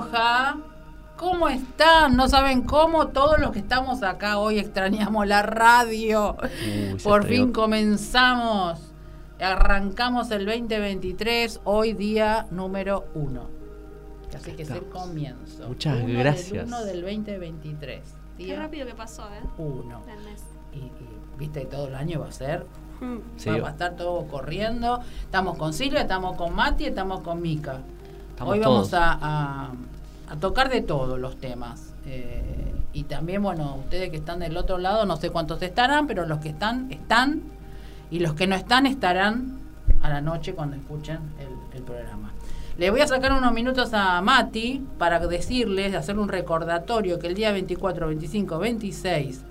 Rioja. ¿Cómo están? No saben cómo todos los que estamos acá hoy extrañamos la radio. Por fin comenzamos. Arrancamos el 2023, hoy día número uno. Así que es el comienzo. Muchas Uno del gracias. uno del 2023. Qué rápido que pasó, ¿eh? uno. Y, y, viste, todo el año va a ser Mm. Sí, va, va a estar todo corriendo. Estamos con Silvia, estamos con Mati, estamos con Mica. Estamos Hoy vamos todos. a, a- a tocar de todos los temas. Eh, y también, bueno, ustedes que están del otro lado, no sé cuántos estarán, pero los que están, están. Y los que no están, estarán a la noche cuando escuchen el, el programa. Le voy a sacar unos minutos a Mati para decirles, hacer un recordatorio que el día 24, 25, 26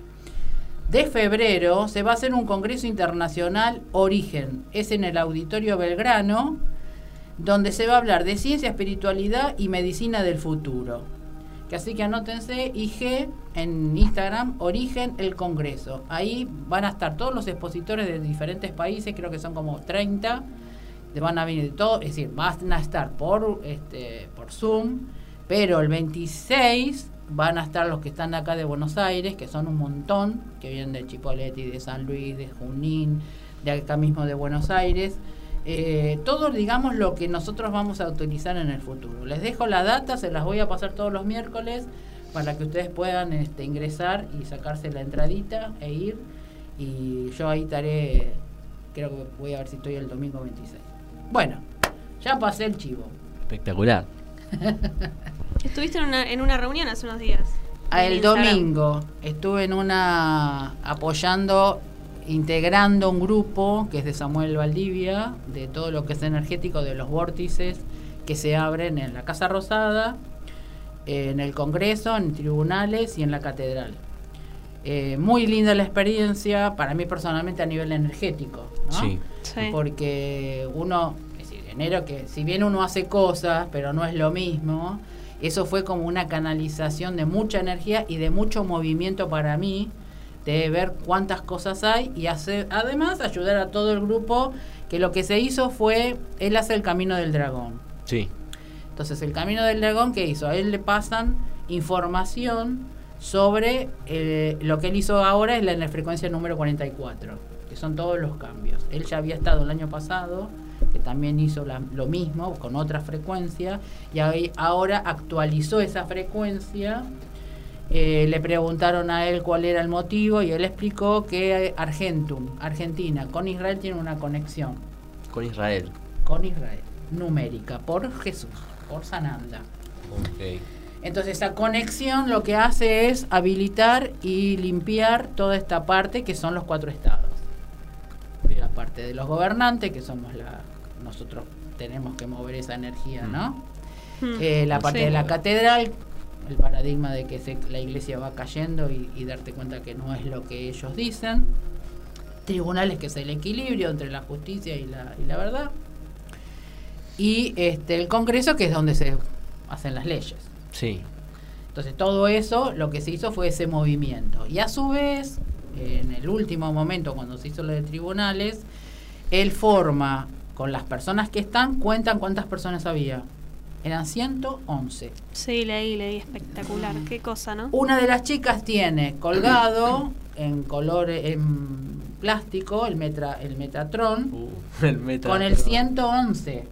de febrero se va a hacer un congreso internacional Origen. Es en el Auditorio Belgrano, donde se va a hablar de ciencia, espiritualidad y medicina del futuro. Así que anótense IG en Instagram, Origen el Congreso. Ahí van a estar todos los expositores de diferentes países, creo que son como 30. de- Van a venir de todo, es decir, van a estar por, este, por Zoom, pero el 26 van a estar los que están acá de Buenos Aires, que son un montón, que vienen de Chipoleti, de San Luis, de Junín, de acá mismo de Buenos Aires. Eh, todo, digamos, lo que nosotros vamos a utilizar en el futuro. Les dejo la data, se las voy a pasar todos los miércoles para que ustedes puedan este, ingresar y sacarse la entradita e ir. Y yo ahí estaré, creo que voy a ver si estoy el domingo 26. Bueno, ya pasé el chivo. Espectacular. Estuviste en una, en una reunión hace unos días. Ah, En El domingo estuve en una apoyando, integrando un grupo que es de Samuel Valdivia, de todo lo que es energético de los vórtices que se abren en la Casa Rosada, en el Congreso, en tribunales y en la Catedral. Eh, muy linda la experiencia, para mí personalmente a nivel energético. ¿no? Sí. Sí. porque uno, es decir, enero que si bien uno hace cosas, pero no es lo mismo, eso fue como una canalización de mucha energía y de mucho movimiento para mí, de ver cuántas cosas hay y hacer, además ayudar a todo el grupo, que lo que se hizo fue, él hace el camino del dragón. Sí. Entonces el camino del dragón, ¿qué hizo? A él le pasan información sobre eh, lo que él hizo ahora es la, en la frecuencia número 44, que son todos los cambios. Él ya había estado el año pasado, que también hizo la- lo mismo, con otra frecuencia, y ahí- ahora actualizó esa frecuencia. Eh, le preguntaron a él cuál era el motivo y él explicó que Argentum, Argentina, con Israel tiene una conexión Con Israel. con Israel, numérica, por Jesús, por Sananda. Ok. Entonces esa conexión lo que hace es habilitar y limpiar toda esta parte que son los cuatro estados. La parte de los gobernantes, que somos la... Nosotros tenemos que mover esa energía, ¿no? Mm. Eh, la parte Sí. de la catedral, el paradigma de que se- la iglesia va cayendo y, y darte cuenta que no es lo que ellos dicen. Tribunales, que es el equilibrio entre la justicia y la, y la verdad. Y este, el Congreso, que es donde se hacen las leyes. Sí. Entonces todo eso lo que se hizo fue ese movimiento. Y a su vez, en el último momento, cuando se hizo lo de tribunales, él forma con las personas que están, cuentan cuántas personas había. Eran 111. Sí, leí, leí. Espectacular. Qué cosa, ¿no? Una de las chicas tiene colgado en color en plástico el metra el Metatron Uh, el meta. con el 111.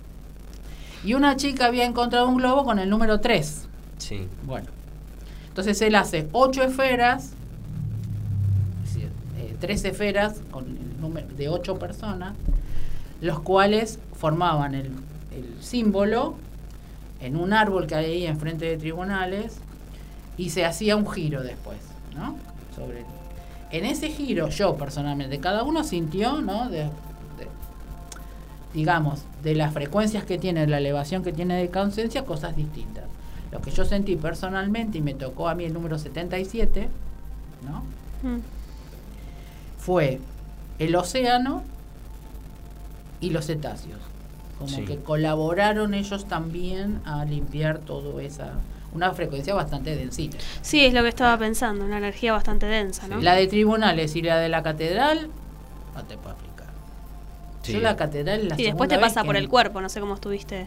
Y una chica había encontrado un globo con el número 3. Sí. Bueno, entonces él hace ocho esferas, es decir, eh, tres esferas con el número de ocho personas, los cuales formaban el, el símbolo en un árbol que hay ahí enfrente de tribunales y se hacía un giro después, ¿no? Sobre en ese giro, yo personalmente, cada uno sintió, ¿no? De, de- digamos, de las frecuencias que tiene, la elevación que tiene de conciencia, cosas distintas. Lo que yo sentí personalmente y me tocó a mí el número 77, ¿no? Mm. Fue el océano y los cetáceos. Como Sí. que colaboraron ellos también a limpiar todo esa. Una frecuencia bastante densita. Sí, es lo que estaba pensando. Una energía bastante densa, ¿no? La de tribunales y la de la catedral, no te puedo explicar. Sí. Yo la catedral la y después te pasa por el cuerpo. No sé cómo estuviste.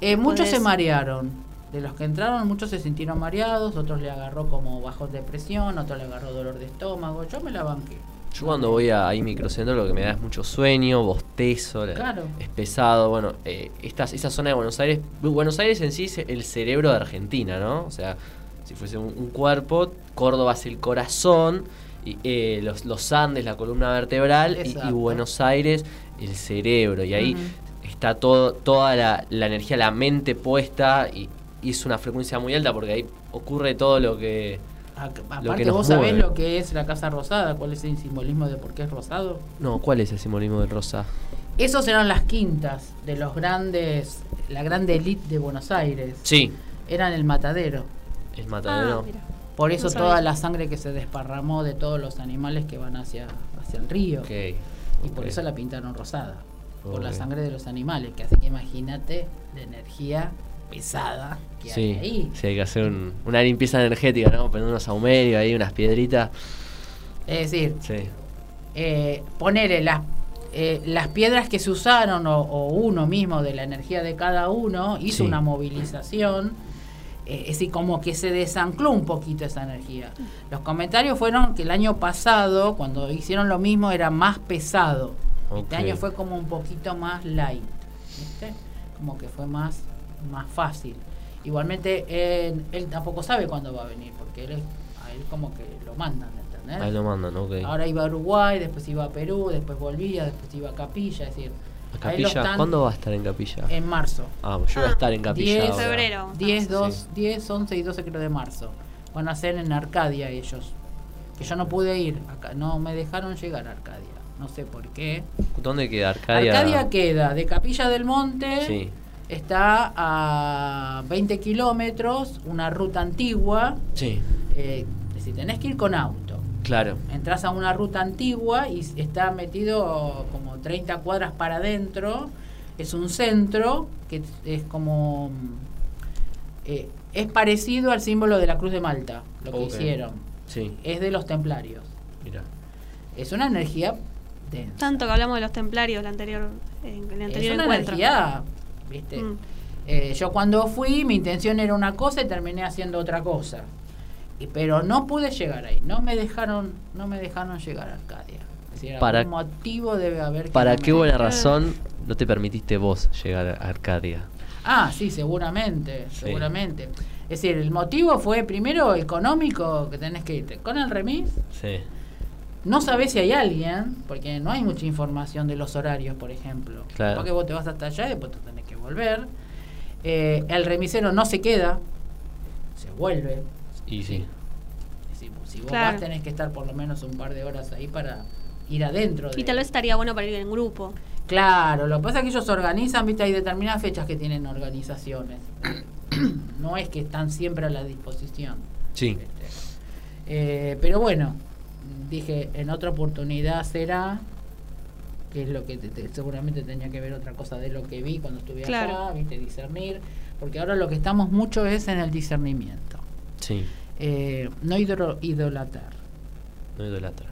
Eh, muchos se marearon de los que entraron, muchos se sintieron mareados, otros le agarró como bajos de presión, otros le agarró dolor de estómago. Yo me la banqué. Yo cuando voy a ahí microcentro lo que me da es mucho sueño, bostezo, la- Claro. es pesado. Bueno, eh, estas, esa zona de Buenos Aires, Buenos Aires en sí es el cerebro de Argentina, ¿no? O sea, si fuese un, un cuerpo, Córdoba es el corazón, y, eh, los, los Andes la columna vertebral y-. Buenos Aires el cerebro. Y ahí está todo, toda la, la energía, la mente puesta y, y es una frecuencia muy alta porque ahí ocurre todo lo que... Aparte que vos sabés lo que es la Casa Rosada, cuál es el simbolismo de por qué es rosado. No, ¿cuál es el simbolismo del rosa? Esos eran las quintas de los grandes, la grande elite de Buenos Aires. Sí, Eran el matadero. el Ah, matadero. mira. Por eso No toda la sangre que se desparramó de todos los animales que van hacia, hacia el río. Ok. Y por eso la pintaron rosada. Por la sangre de los animales. Que así que imagínate la energía pesada que hay Sí, ahí. sí, hay que hacer un- una limpieza energética, ¿no? Poner unos saumerios ahí, unas piedritas. Es decir, Sí. eh, ponerle las, eh, las piedras que se usaron o, o uno mismo de la energía de cada uno hizo Sí. una movilización. eh, es decir, como que se desancló un poquito esa energía. Los comentarios fueron que el año pasado, cuando hicieron lo mismo, era más pesado. Este año fue como un poquito más light. ¿viste? Como que fue más, más fácil. Igualmente, él, él tampoco sabe cuándo va a venir, porque él, es- a él como que lo mandan, ¿entendés? Ahí lo mandan, ok. Ahora iba a Uruguay, después iba a Perú, después volvía, después iba a Capilla, es decir, ¿A ahí lo Capilla? están ¿Cuándo va a estar en Capilla? En marzo. Ah, pues yo voy a Ah, estar en Capilla. 10 ahora. febrero. 10, sí. 2, 10, 11 y 12 creo de marzo. Van a ser en Arcadia ellos. Que yo no pude ir, acá, no me dejaron llegar a Arcadia. No sé por qué. ¿Dónde queda Arcadia? Arcadia queda de Capilla del Monte, Sí. Está a 20 kilómetros, una ruta antigua. Sí, Eh, es decir, tenés que ir con auto. claro. Entras a una ruta antigua y está metido como 30 cuadras para adentro. Es un centro que es como. eh, es parecido al símbolo de la Cruz de Malta, lo que hicieron. Sí, Es de los templarios. mira. Es una energía densa. Tanto que hablamos de los templarios la anterior, en el es anterior una encuentro. energía, ¿viste? Mm. Eh, yo cuando fui, mi intención era una cosa y terminé haciendo otra cosa. Y- pero no pude llegar ahí. No me dejaron, no me dejaron llegar a Arcadia. Es decir, Para- algún motivo debe haber. que ¿Para no qué buena dejaron. razón no te permitiste vos llegar a Arcadia? Ah, sí, seguramente, Sí. seguramente. Es decir, el motivo fue primero económico que tenés que irte. Con el remis, Sí. no sabés si hay alguien, porque no hay mucha información de los horarios, por ejemplo. Claro. Porque vos te vas hasta allá y después te tenés que volver. Eh, el remisero no se queda, se vuelve. Y sí. Decir, si vos Claro. vas tenés que estar por lo menos un par de horas ahí para ir adentro. Y de- tal vez estaría bueno para ir en grupo. Claro, lo que pasa es que ellos organizan, viste, hay determinadas fechas que tienen organizaciones. no es que están siempre a la disposición. Sí. ¿viste? Eh, pero bueno, dije, en otra oportunidad será, que es lo que te- te- seguramente tenía que ver otra cosa de lo que vi cuando estuve Claro. acá, viste, discernir, porque ahora lo que estamos mucho es en el discernimiento. Sí. Eh, no hidro- idolatrar. No idolatra.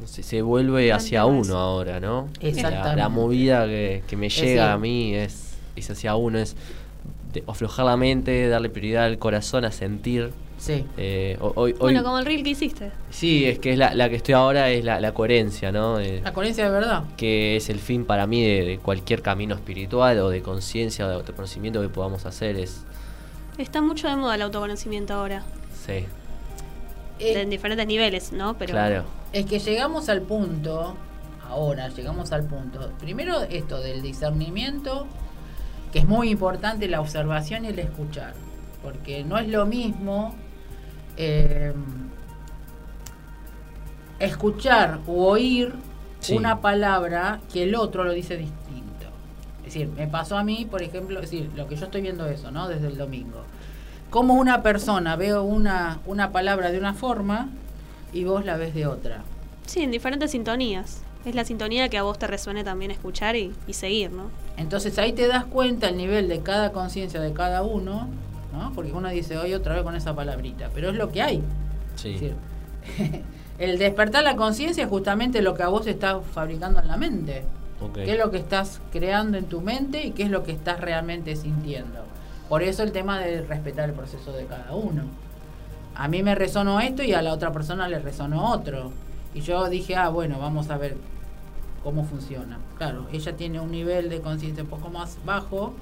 No sé, se vuelve hacia uno eso. ahora, ¿no? Exactamente. La, la movida que, que me llega a mí es, es hacia uno, es de aflojar la mente, darle prioridad al corazón, a sentir. Sí. Eh, ho- hoy, hoy, Bueno, como el reel que hiciste. Sí, es que es la, la que estoy ahora es la, la coherencia, ¿no? Eh, La coherencia de verdad. que es el fin para mí de, de cualquier camino espiritual o de conciencia o de autoconocimiento que podamos hacer. Es, Está mucho de moda el autoconocimiento ahora. sí, Eh, en diferentes niveles, ¿no? Pero claro. Es que llegamos al punto, ahora llegamos al punto, primero esto del discernimiento, que es muy importante la observación y el escuchar, porque no es lo mismo eh, escuchar u oír Sí. una palabra que el otro lo dice distinto. Es decir, me pasó a mí, por ejemplo, es decir, lo que yo estoy viendo eso, ¿no? Desde el domingo. Como una persona veo una, una palabra de una forma y vos la ves de otra. Sí, en diferentes sintonías. Es la sintonía que a vos te resuene también escuchar y, y seguir, ¿no? Entonces ahí te das cuenta el nivel de cada conciencia de cada uno, ¿no? Porque uno dice hoy otra vez con esa palabrita, pero es lo que hay. Sí. Es decir, el despertar la conciencia es justamente lo que a vos estás fabricando en la mente. Ok. ¿Qué es lo que estás creando en tu mente y qué es lo que estás realmente sintiendo? Por eso el tema de respetar el proceso de cada uno. A mí me resonó esto y a la otra persona le resonó otro. Y yo dije, ah, bueno, vamos a ver cómo funciona. Claro, ella tiene un nivel de conciencia un poco más bajo,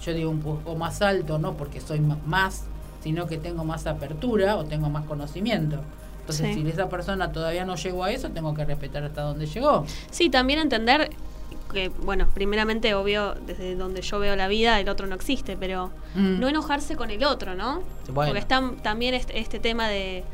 yo digo un poco más alto, no porque soy más, sino que tengo más apertura o tengo más conocimiento. Entonces, si esa persona todavía no llegó a eso, tengo que respetar hasta dónde llegó. Sí, también entender que, bueno, primeramente, obvio, desde donde yo veo la vida, el otro no existe, pero mm. no enojarse con el otro, ¿no? Porque está también este, este, tema de,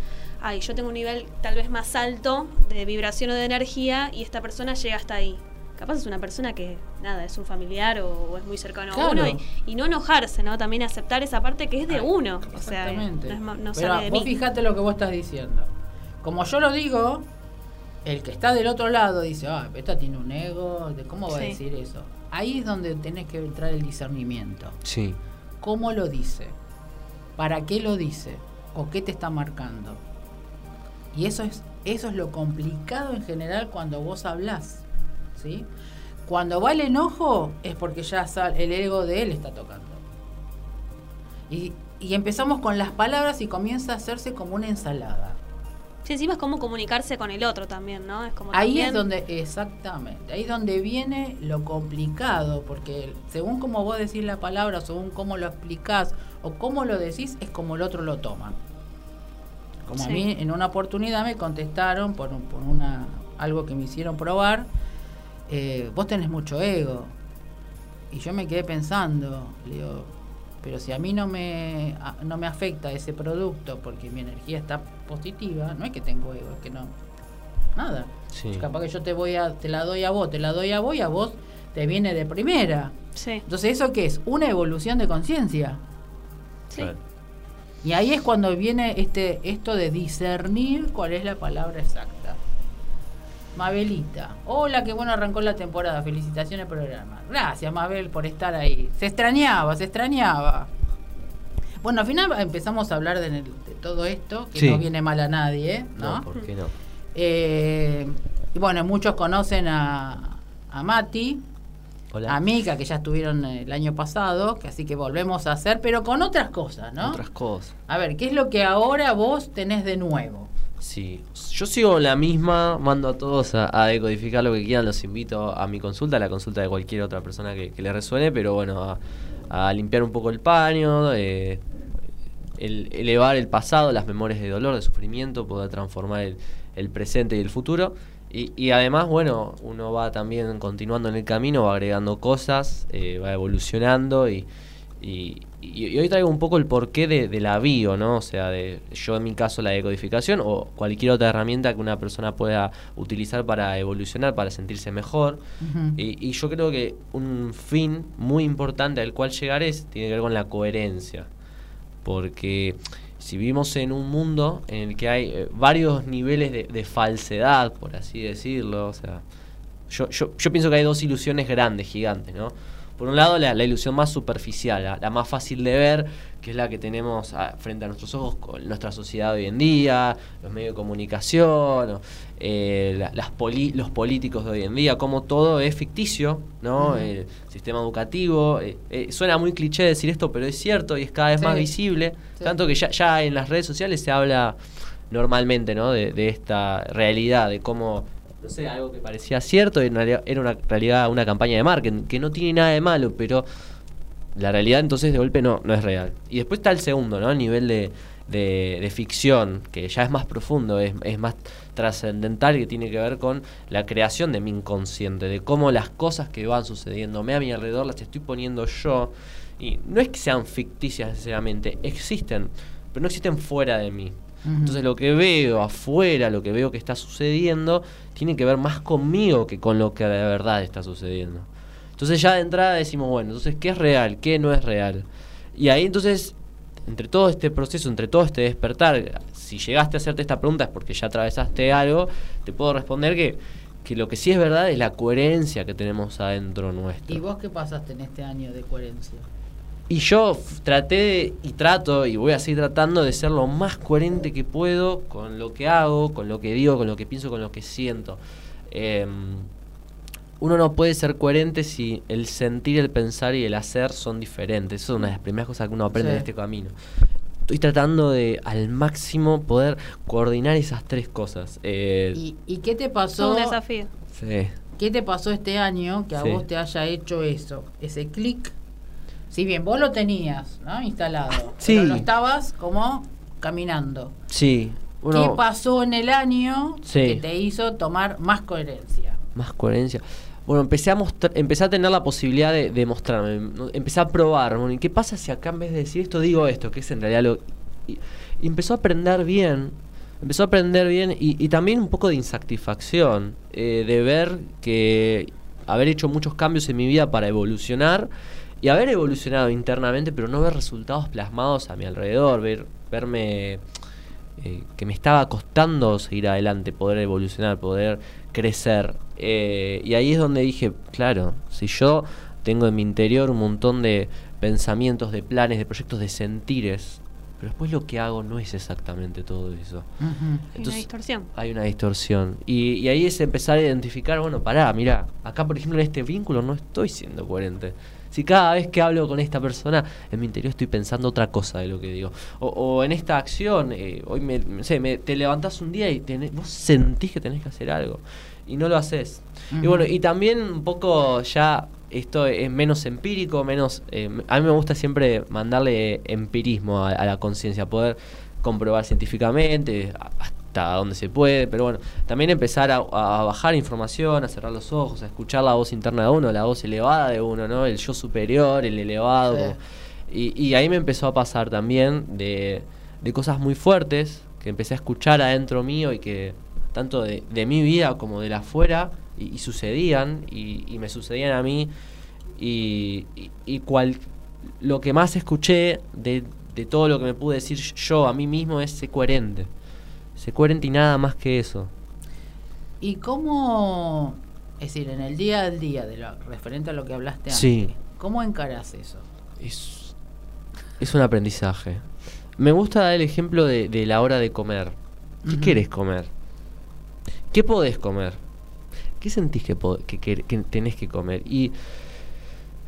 ay, yo tengo un nivel tal vez más alto de vibración o de energía y esta persona llega hasta ahí. Capaz es una persona que, nada, es un familiar o, es muy cercano a uno y, no enojarse, ¿no? También aceptar esa parte que es de uno. Exactamente. O sea, no, Pero de vos fíjate lo que vos estás diciendo. Como yo lo digo, el que está del otro lado dice, ah, esta tiene un ego, ¿cómo va a decir eso? Ahí es donde tenés que entrar el discernimiento. Sí. ¿Cómo lo dice? ¿Para qué lo dice? ¿O qué te está marcando? Y eso es, eso es lo complicado en general cuando vos hablas. ¿Sí? Cuando va el enojo es porque ya el ego de él está tocando. Y, y empezamos con las palabras y comienza a hacerse como una ensalada. Sí, encima es como comunicarse con el otro también, ¿no? Es como ahí es donde, exactamente, ahí es donde viene lo complicado, porque según cómo vos decís la palabra, según cómo lo explicás o cómo lo decís, es como el otro lo toma. Como a mí en una oportunidad me contestaron por, por una algo que me hicieron probar, eh, vos tenés mucho ego. Y yo me quedé pensando, le digo, pero si a mí no me, no me afecta ese producto porque mi energía está positiva, no es que tengo ego, es que no. Nada. Capaz que yo te voy a, te la doy a vos, te la doy a vos y a vos te viene de primera. Entonces, ¿eso qué es? Una evolución de conciencia. Y ahí es cuando viene este, esto de discernir cuál es la palabra exacta. Mabelita. Hola, qué bueno arrancó la temporada. Felicitaciones por el programa. Gracias, Mabel, por estar ahí. Se extrañaba, se extrañaba. Bueno, al final empezamos a hablar de, todo esto, que no viene mal a nadie, ¿no? no ¿Por qué no? Eh, y bueno, muchos conocen a, a Mati, Hola. a Mika, que ya estuvieron el año pasado, que así que volvemos a hacer, pero con otras cosas, ¿no? Otras cosas. A ver, ¿qué es lo que ahora vos tenés de nuevo? Sí, yo sigo la misma, mando a todos a, decodificar lo que quieran, los invito a mi consulta, a la consulta de cualquier otra persona que, le resuene, pero bueno, a, limpiar un poco el paño, eh, elevar el pasado, las memorias de dolor, de sufrimiento, poder transformar el, presente y el futuro. Y, además, bueno, uno va también continuando en el camino, va agregando cosas, eh, va evolucionando y, y, hoy traigo un poco el porqué de, la bio, ¿no? O sea, de yo en mi caso la decodificación o cualquier otra herramienta que una persona pueda utilizar para evolucionar, para sentirse mejor. y, yo creo que un fin muy importante al cual llegar es, tiene que ver con la coherencia. Porque si vivimos en un mundo en el que hay eh, varios niveles de, falsedad, por así decirlo, o sea, yo, yo, yo pienso que hay dos ilusiones grandes, gigantes, ¿no? Por un lado, la, ilusión más superficial, la, más fácil de ver, que es la que tenemos frente a nuestros ojos con nuestra sociedad hoy en día, los medios de comunicación, eh, las los políticos de hoy en día, como todo es ficticio, ¿no? El sistema educativo. Eh, eh, suena muy cliché decir esto, pero es cierto y es cada vez más visible. Tanto que ya, ya en las redes sociales se habla normalmente, ¿no? De, de esta realidad, de cómo no sé, algo que parecía cierto era una realidad una campaña de marketing, que no tiene nada de malo, pero la realidad entonces de golpe no, no es real. Y después está el segundo, ¿no? El nivel de, de, ficción, que ya es más profundo, es, es más trascendental, que tiene que ver con la creación de mi inconsciente, de cómo las cosas que van sucediéndome a mi alrededor las estoy poniendo yo. Y no es que sean ficticias necesariamente, existen, pero no existen fuera de mí. Entonces lo que veo afuera, lo que veo que está sucediendo, tiene que ver más conmigo que con lo que de verdad está sucediendo. Entonces ya de entrada decimos, bueno, entonces, ¿qué es real? ¿Qué no es real? Y ahí entonces, entre todo este proceso, entre todo este despertar, si llegaste a hacerte esta pregunta es porque ya atravesaste algo, te puedo responder que, que lo que sí es verdad es la coherencia que tenemos adentro nuestro. ¿Y vos qué pasaste en este año de coherencia? Y yo traté y trato y voy a seguir tratando de ser lo más coherente que puedo con lo que hago, con lo que digo, con lo que pienso, con lo que siento. Em, uno no puede ser coherente si el sentir, el pensar y el hacer son diferentes. Eso es una de las primeras cosas que uno aprende en este camino. Estoy tratando de al máximo poder coordinar esas tres cosas. Eh, ¿Y, qué te pasó? un desafío. Sí. ¿Qué te pasó este año que a vos te haya hecho eso? Ese clic. Si bien vos lo tenías ¿no? instalado, sí. pero lo estabas como caminando. Sí. ¿Qué pasó en el año que te hizo tomar más coherencia? Más coherencia. Bueno, empecé a, empecé a tener la posibilidad de, mostrarme. Empecé a probar. Bueno, ¿Y qué pasa si acá en vez de decir esto digo esto? Que es en realidad lo... Y, empezó a aprender bien. Empezó a aprender bien y, también un poco de insatisfacción. Eh, de ver que haber hecho muchos cambios en mi vida para evolucionar y haber evolucionado internamente, pero no ver resultados plasmados a mi alrededor, ver, verme eh, que me estaba costando seguir adelante, poder evolucionar, poder crecer. Eh, y ahí es donde dije, claro, si yo tengo en mi interior un montón de pensamientos, de planes, de proyectos, de sentires, pero después lo que hago no es exactamente todo eso. hay una distorsión. Hay una distorsión. Y, y, ahí es empezar a identificar, bueno, pará, mira, acá por ejemplo en este vínculo no estoy siendo coherente. Si cada vez que hablo con esta persona, en mi interior estoy pensando otra cosa de lo que digo. O, en esta acción, eh, hoy me, sé, me, te levantás un día y vos sentís que tenés que hacer algo y no lo haces. Y bueno, y también un poco ya esto es menos empírico, menos... Eh, a mí me gusta siempre mandarle empirismo a, la conciencia, poder comprobar científicamente, donde se puede, pero bueno, también empezar a, bajar información, a cerrar los ojos, a escuchar la voz interna de uno, la voz elevada de uno, ¿no? El yo superior, el elevado. y, ahí me empezó a pasar también de, cosas muy fuertes que empecé a escuchar adentro mío y que tanto de, mi vida como de la afuera y, sucedían y, me sucedían a mí y, y, cual, lo que más escuché de, de todo lo que me pude decir yo a mí mismo es ser coherente se coherente y nada más que eso. ¿Y cómo, es decir, en el día al día, de lo, referente a lo que hablaste antes, cómo encaras eso? Es, es un aprendizaje. Me gusta dar el ejemplo de, la hora de comer. ¿Qué quieres comer? ¿Qué podés comer? ¿Qué sentís que, que, que tenés que comer? Y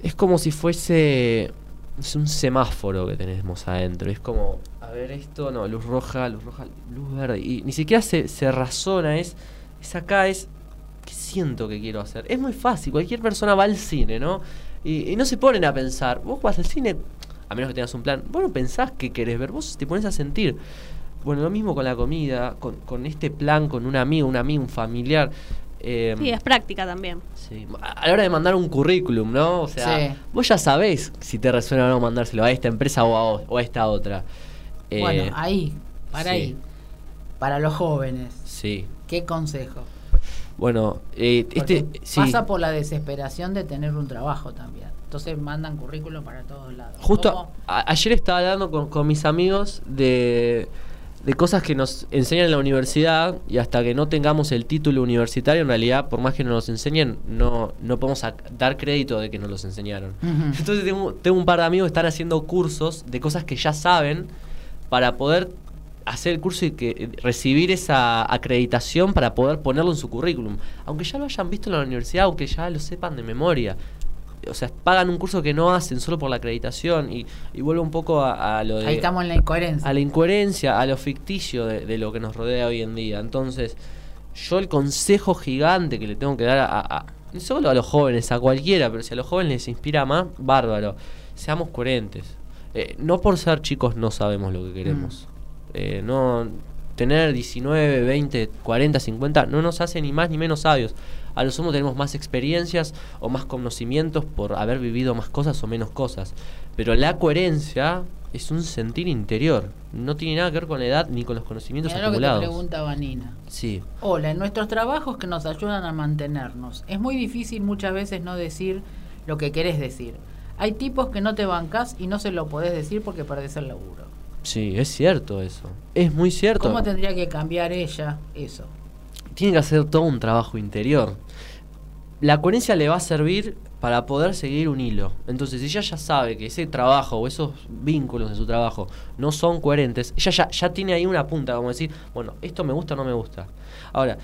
es como si fuese es un semáforo que tenemos adentro. Es como, a ver, esto, no, luz roja, luz roja, luz verde. Y ni siquiera se, se razona, es, es acá, es, ¿qué siento que quiero hacer? Es muy fácil, cualquier persona va al cine, ¿no? Y, no se ponen a pensar, vos vas al cine, a menos que tengas un plan, vos no pensás qué querés ver, vos te pones a sentir. Bueno, lo mismo con la comida, con, con este plan, con un amigo, un amigo, un familiar. Eh, sí, es práctica también. A la hora de mandar un currículum, ¿no? O sea, vos ya sabés si te resuena o no mandárselo a esta empresa o a, esta otra. Eh, bueno, ahí, para ahí. Para los jóvenes. Sí. ¿Qué consejo? Bueno, eh, este pasa por la desesperación de tener un trabajo también. Entonces mandan currículum para todos lados. Justo ayer estaba hablando con mis amigos de de cosas que nos enseñan en la universidad y hasta que no tengamos el título universitario, en realidad, por más que nos los enseñen, no, no podemos dar crédito de que nos los enseñaron. Entonces tengo, tengo, un par de amigos que están haciendo cursos de cosas que ya saben para poder hacer el curso y que recibir esa acreditación para poder ponerlo en su currículum. Aunque ya lo hayan visto en la universidad, aunque ya lo sepan de memoria o sea, pagan un curso que no hacen solo por la acreditación y, y vuelve un poco a, lo de... Ahí estamos en la incoherencia. A la incoherencia, a lo ficticio de, lo que nos rodea hoy en día. Entonces, yo el consejo gigante que le tengo que dar a, no solo a los jóvenes, a cualquiera, pero si a los jóvenes les inspira más, bárbaro. Seamos coherentes. Eh, no por ser chicos no sabemos lo que queremos. Mm. Eh, no tener 19, 20, 40, 50 no nos hace ni más ni menos sabios a lo sumo tenemos más experiencias o más conocimientos por haber vivido más cosas o menos cosas. Pero la coherencia es un sentir interior. No tiene nada que ver con la edad ni con los conocimientos Mirá acumulados. Lo que te pregunta Vanina. Sí. Hola, en nuestros trabajos que nos ayudan a mantenernos, es muy difícil muchas veces no decir lo que querés decir. Hay tipos que no te bancás y no se lo podés decir porque perdés el laburo. Sí, es cierto eso. Es muy cierto. ¿Cómo tendría que cambiar ella eso? Tiene que hacer todo un trabajo interior la coherencia le va a servir para poder seguir un hilo. Entonces, si ella ya sabe que ese trabajo o esos vínculos de su trabajo no son coherentes, ella ya, ya tiene ahí una punta, como decir, bueno, esto me gusta o no me gusta. Ahora,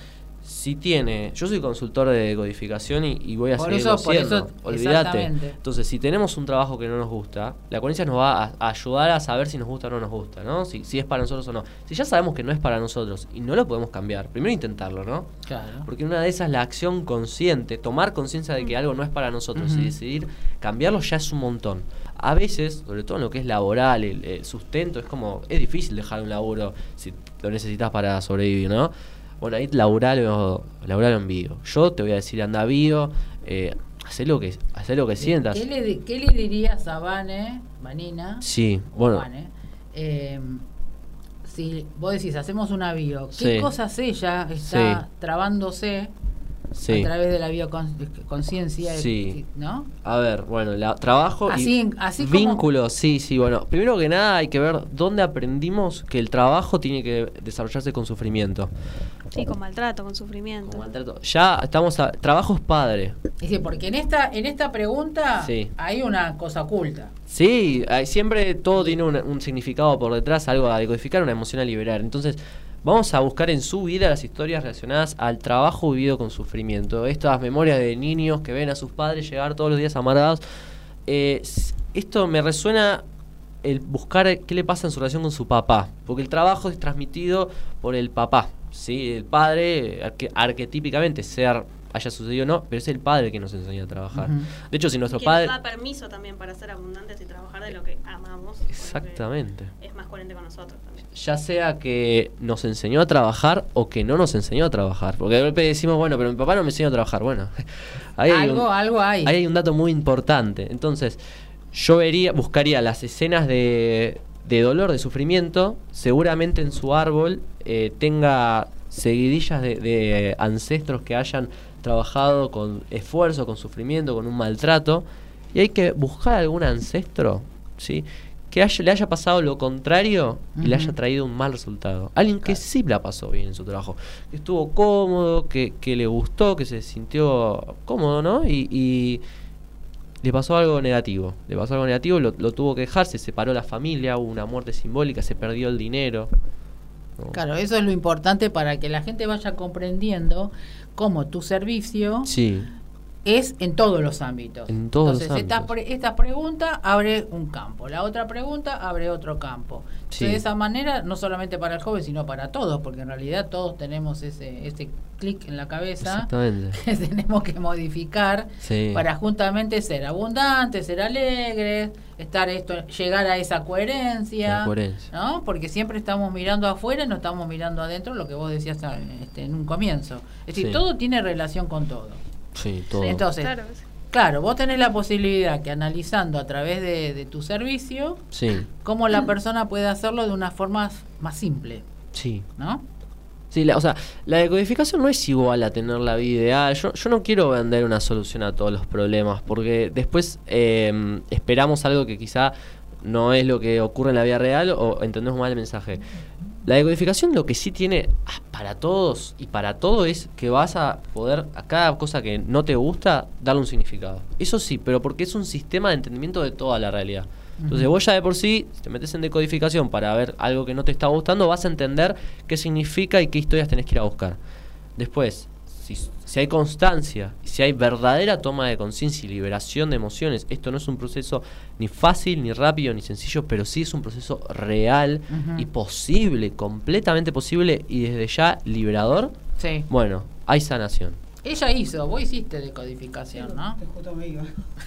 si tiene, yo soy consultor de codificación y, voy a seguir siendo, olvídate. Entonces, si tenemos un trabajo que no nos gusta, la coherencia nos va a, ayudar a saber si nos gusta o no nos gusta, ¿no? Si, si es para nosotros o no. Si ya sabemos que no es para nosotros y no lo podemos cambiar, primero intentarlo, ¿no? Claro. Porque una de esas la acción consciente, tomar conciencia de que algo no es para nosotros y decidir cambiarlo ya es un montón. A veces, sobre todo en lo que es laboral, el sustento, es como, es difícil dejar un laburo si lo necesitas para sobrevivir, ¿no? Bueno, ahí laburalo, laburalo en vivo. Yo te voy a decir, anda vivo, eh, haz lo que, lo que sientas. ¿Qué le, qué le dirías a Vane, Vanina? Sí, bueno. Eh, si vos decís, hacemos una bio, ¿qué cosas ella está trabándose a través de la bioconciencia, sí. ¿no? A ver, bueno, la, trabajo y vínculos, sí, sí, bueno, primero que nada hay que ver dónde aprendimos que el trabajo tiene que desarrollarse con sufrimiento. Sí, con maltrato, con sufrimiento. Con maltrato. Ya estamos a trabajo es padre. Sí, porque en esta en esta pregunta hay una cosa oculta. Sí, hay, siempre todo tiene un, un significado por detrás, algo a decodificar, una emoción a liberar. Entonces, Vamos a buscar en su vida las historias relacionadas al trabajo vivido con sufrimiento. Estas memorias de niños que ven a sus padres llegar todos los días amargados. Eh, esto me resuena el buscar qué le pasa en su relación con su papá. Porque el trabajo es transmitido por el papá. ¿sí? El padre, arquetípicamente, ser haya sucedido o no, pero es el padre que nos enseña a trabajar. De hecho, si nuestro padre... Nos da permiso también para ser abundantes y trabajar de lo que amamos. Exactamente. Es más coherente con nosotros también. Ya sea que nos enseñó a trabajar o que no nos enseñó a trabajar. Porque de golpe decimos, bueno, pero mi papá no me enseñó a trabajar. Bueno, ahí algo, hay algo hay. Ahí hay un dato muy importante. Entonces, yo vería, buscaría las escenas de, de dolor, de sufrimiento, seguramente en su árbol eh, tenga seguidillas de, de, ancestros que hayan trabajado con esfuerzo, con sufrimiento, con un maltrato, y hay que buscar algún ancestro, ¿sí? que le haya pasado lo contrario y le haya traído un mal resultado. Alguien que sí la pasó bien en su trabajo, que estuvo cómodo, que, le gustó, que se sintió cómodo, ¿no? Y, le pasó algo negativo. Le pasó algo negativo, lo, tuvo que dejar, se separó la familia, hubo una muerte simbólica, se perdió el dinero. Claro, eso es lo importante para que la gente vaya comprendiendo cómo tu servicio es en todos los ámbitos. Entonces, esta, esta, pregunta abre un campo, la otra pregunta abre otro campo. de esa manera, no solamente para el joven, sino para todos, porque en realidad todos tenemos ese, ese clic en la cabeza que tenemos que modificar para justamente ser abundantes, ser alegres, estar esto, llegar a esa coherencia, ¿no? Porque siempre estamos mirando afuera y no estamos mirando adentro, lo que vos decías este, en un comienzo. Es decir, todo tiene relación con todo. Sí, todo. Entonces, claro. vos tenés la posibilidad que analizando a través de, tu servicio, sí. cómo la persona puede hacerlo de una forma más simple. Sí. ¿No? Sí, o sea, la decodificación no es igual a tener la vida ideal. Yo, yo no quiero vender una solución a todos los problemas, porque después em, esperamos algo que quizá no es lo que ocurre en la vida real o entendemos mal el mensaje. La decodificación lo que sí tiene ah, para todos y para todo es que vas a poder a cada cosa que no te gusta darle un significado. Eso sí, pero porque es un sistema de entendimiento de toda la realidad. Entonces vos ya de por sí, si te metes en decodificación para ver algo que no te está gustando, vas a entender qué significa y qué historias tenés que ir a buscar. Después, si, hay constancia, si hay verdadera toma de conciencia y liberación de emociones, esto no es un proceso ni fácil, ni rápido, ni sencillo, pero sí es un proceso real y posible, completamente posible y desde ya liberador. Sí. Bueno, hay sanación. Ella hizo, vos hiciste decodificación, ¿no?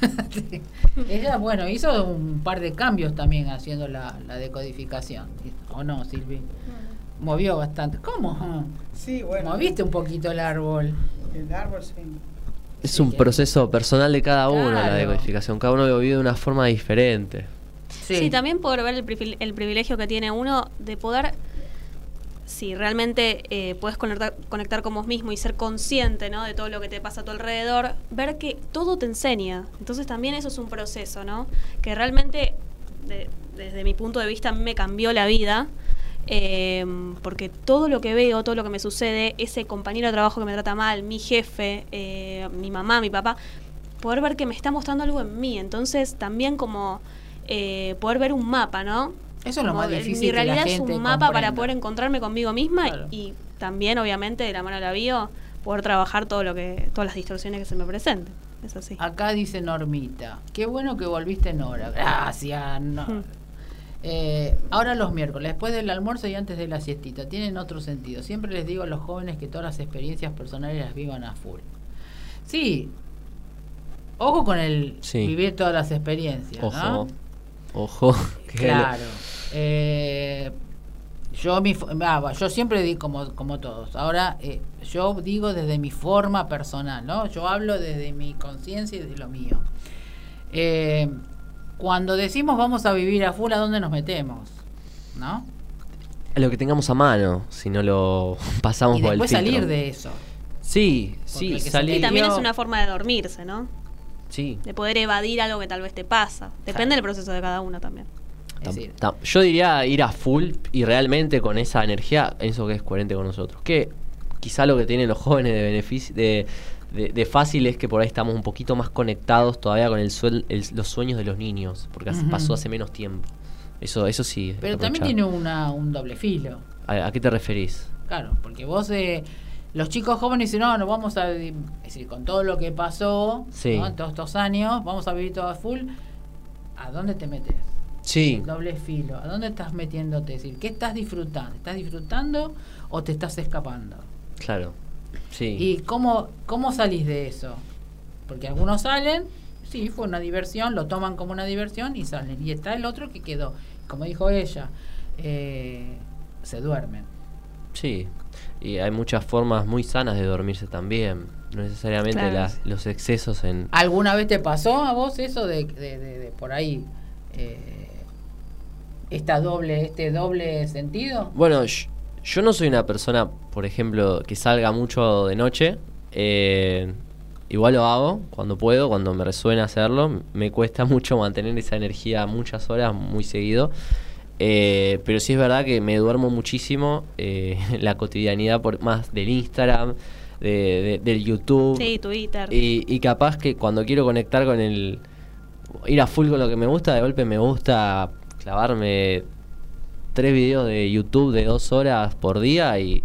Ella, bueno, hizo un par de cambios también haciendo la, la decodificación. ¿O no, Silvi? Movió bastante. ¿Cómo? Sí, bueno. Moviste un poquito el árbol. El árbol, sí. Es un proceso personal de cada uno la decodificación. Cada uno lo vive de una forma diferente. Sí, también poder ver el, el, privilegio que tiene uno de poder, si realmente eh, puedes conectar, conectar con vos mismo y ser consciente ¿no? de todo lo que te pasa a tu alrededor, ver que todo te enseña. Entonces también eso es un proceso, ¿no? Que realmente, desde mi punto de vista, me cambió la vida eh, porque todo lo que veo, todo lo que me sucede, ese compañero de trabajo que me trata mal, mi jefe, eh, mi mamá, mi papá, poder ver que me está mostrando algo en mí. Entonces, también como eh, poder ver un mapa, ¿no? Eso es lo más difícil. Mi realidad es un mapa para poder encontrarme conmigo misma y también, obviamente, de la mano de la bio, poder trabajar todo lo que, todas las distorsiones que se me presenten. Es así. Acá dice Normita, qué bueno que volviste en hora. Gracias. Eh, ahora los miércoles, después del almuerzo y antes de la siestita, tienen otro sentido. Siempre les digo a los jóvenes que todas las experiencias personales las vivan a full. Sí, ojo con el vivir todas las experiencias. Ojo, ojo. Claro. Eh, yo, mi, ah, yo siempre digo como, como todos. Ahora, eh, yo digo desde mi forma personal, ¿no? Yo hablo desde mi conciencia y de lo mío. Eh, cuando decimos vamos a vivir a full, ¿a dónde nos metemos? ¿No? A lo que tengamos a mano, si no lo pasamos y por el después salir de eso. Sí, sí, salir. Y también es una forma de dormirse, ¿no? Sí. De poder evadir algo que tal vez te pasa. Depende del proceso de cada uno también. yo diría ir a full y realmente con esa energía, eso que es coherente con nosotros. Que quizá lo que tienen los jóvenes de beneficio, de, de, fácil es que por ahí estamos un poquito más conectados todavía con el, los sueños de los niños, porque pasó hace menos tiempo. Eso, eso sí. Pero también tiene una, un doble filo. ¿A, qué te referís? Claro, porque vos, eh, los chicos jóvenes dicen, no, no vamos a, es decir, con todo lo que pasó en todos estos años, vamos a vivir todo a full. ¿A dónde te metes? Sí. Doble filo. ¿A dónde estás metiéndote? Es decir, ¿qué estás disfrutando? ¿Estás disfrutando o te estás escapando? Claro. Sí. ¿Y cómo, cómo salís de eso? Porque algunos salen, sí, fue una diversión, lo toman como una diversión y salen. Y está el otro que quedó, como dijo ella, eh, se duermen. Sí, y hay muchas formas muy sanas de dormirse también. No necesariamente los excesos en... ¿Alguna vez te pasó a vos eso de, de, por ahí... Eh, esta doble, este doble sentido? Bueno, yo no soy una persona, por ejemplo, que salga mucho de noche. Eh, igual lo hago cuando puedo, cuando me resuena hacerlo. Me cuesta mucho mantener esa energía muchas horas, muy seguido. Eh, pero sí es verdad que me duermo muchísimo eh, la cotidianidad por más del Instagram, de, del YouTube. Sí, Twitter. Y, y capaz que cuando quiero conectar con el... Ir a full con lo que me gusta, de golpe me gusta clavarme tres videos de YouTube de dos horas por día y,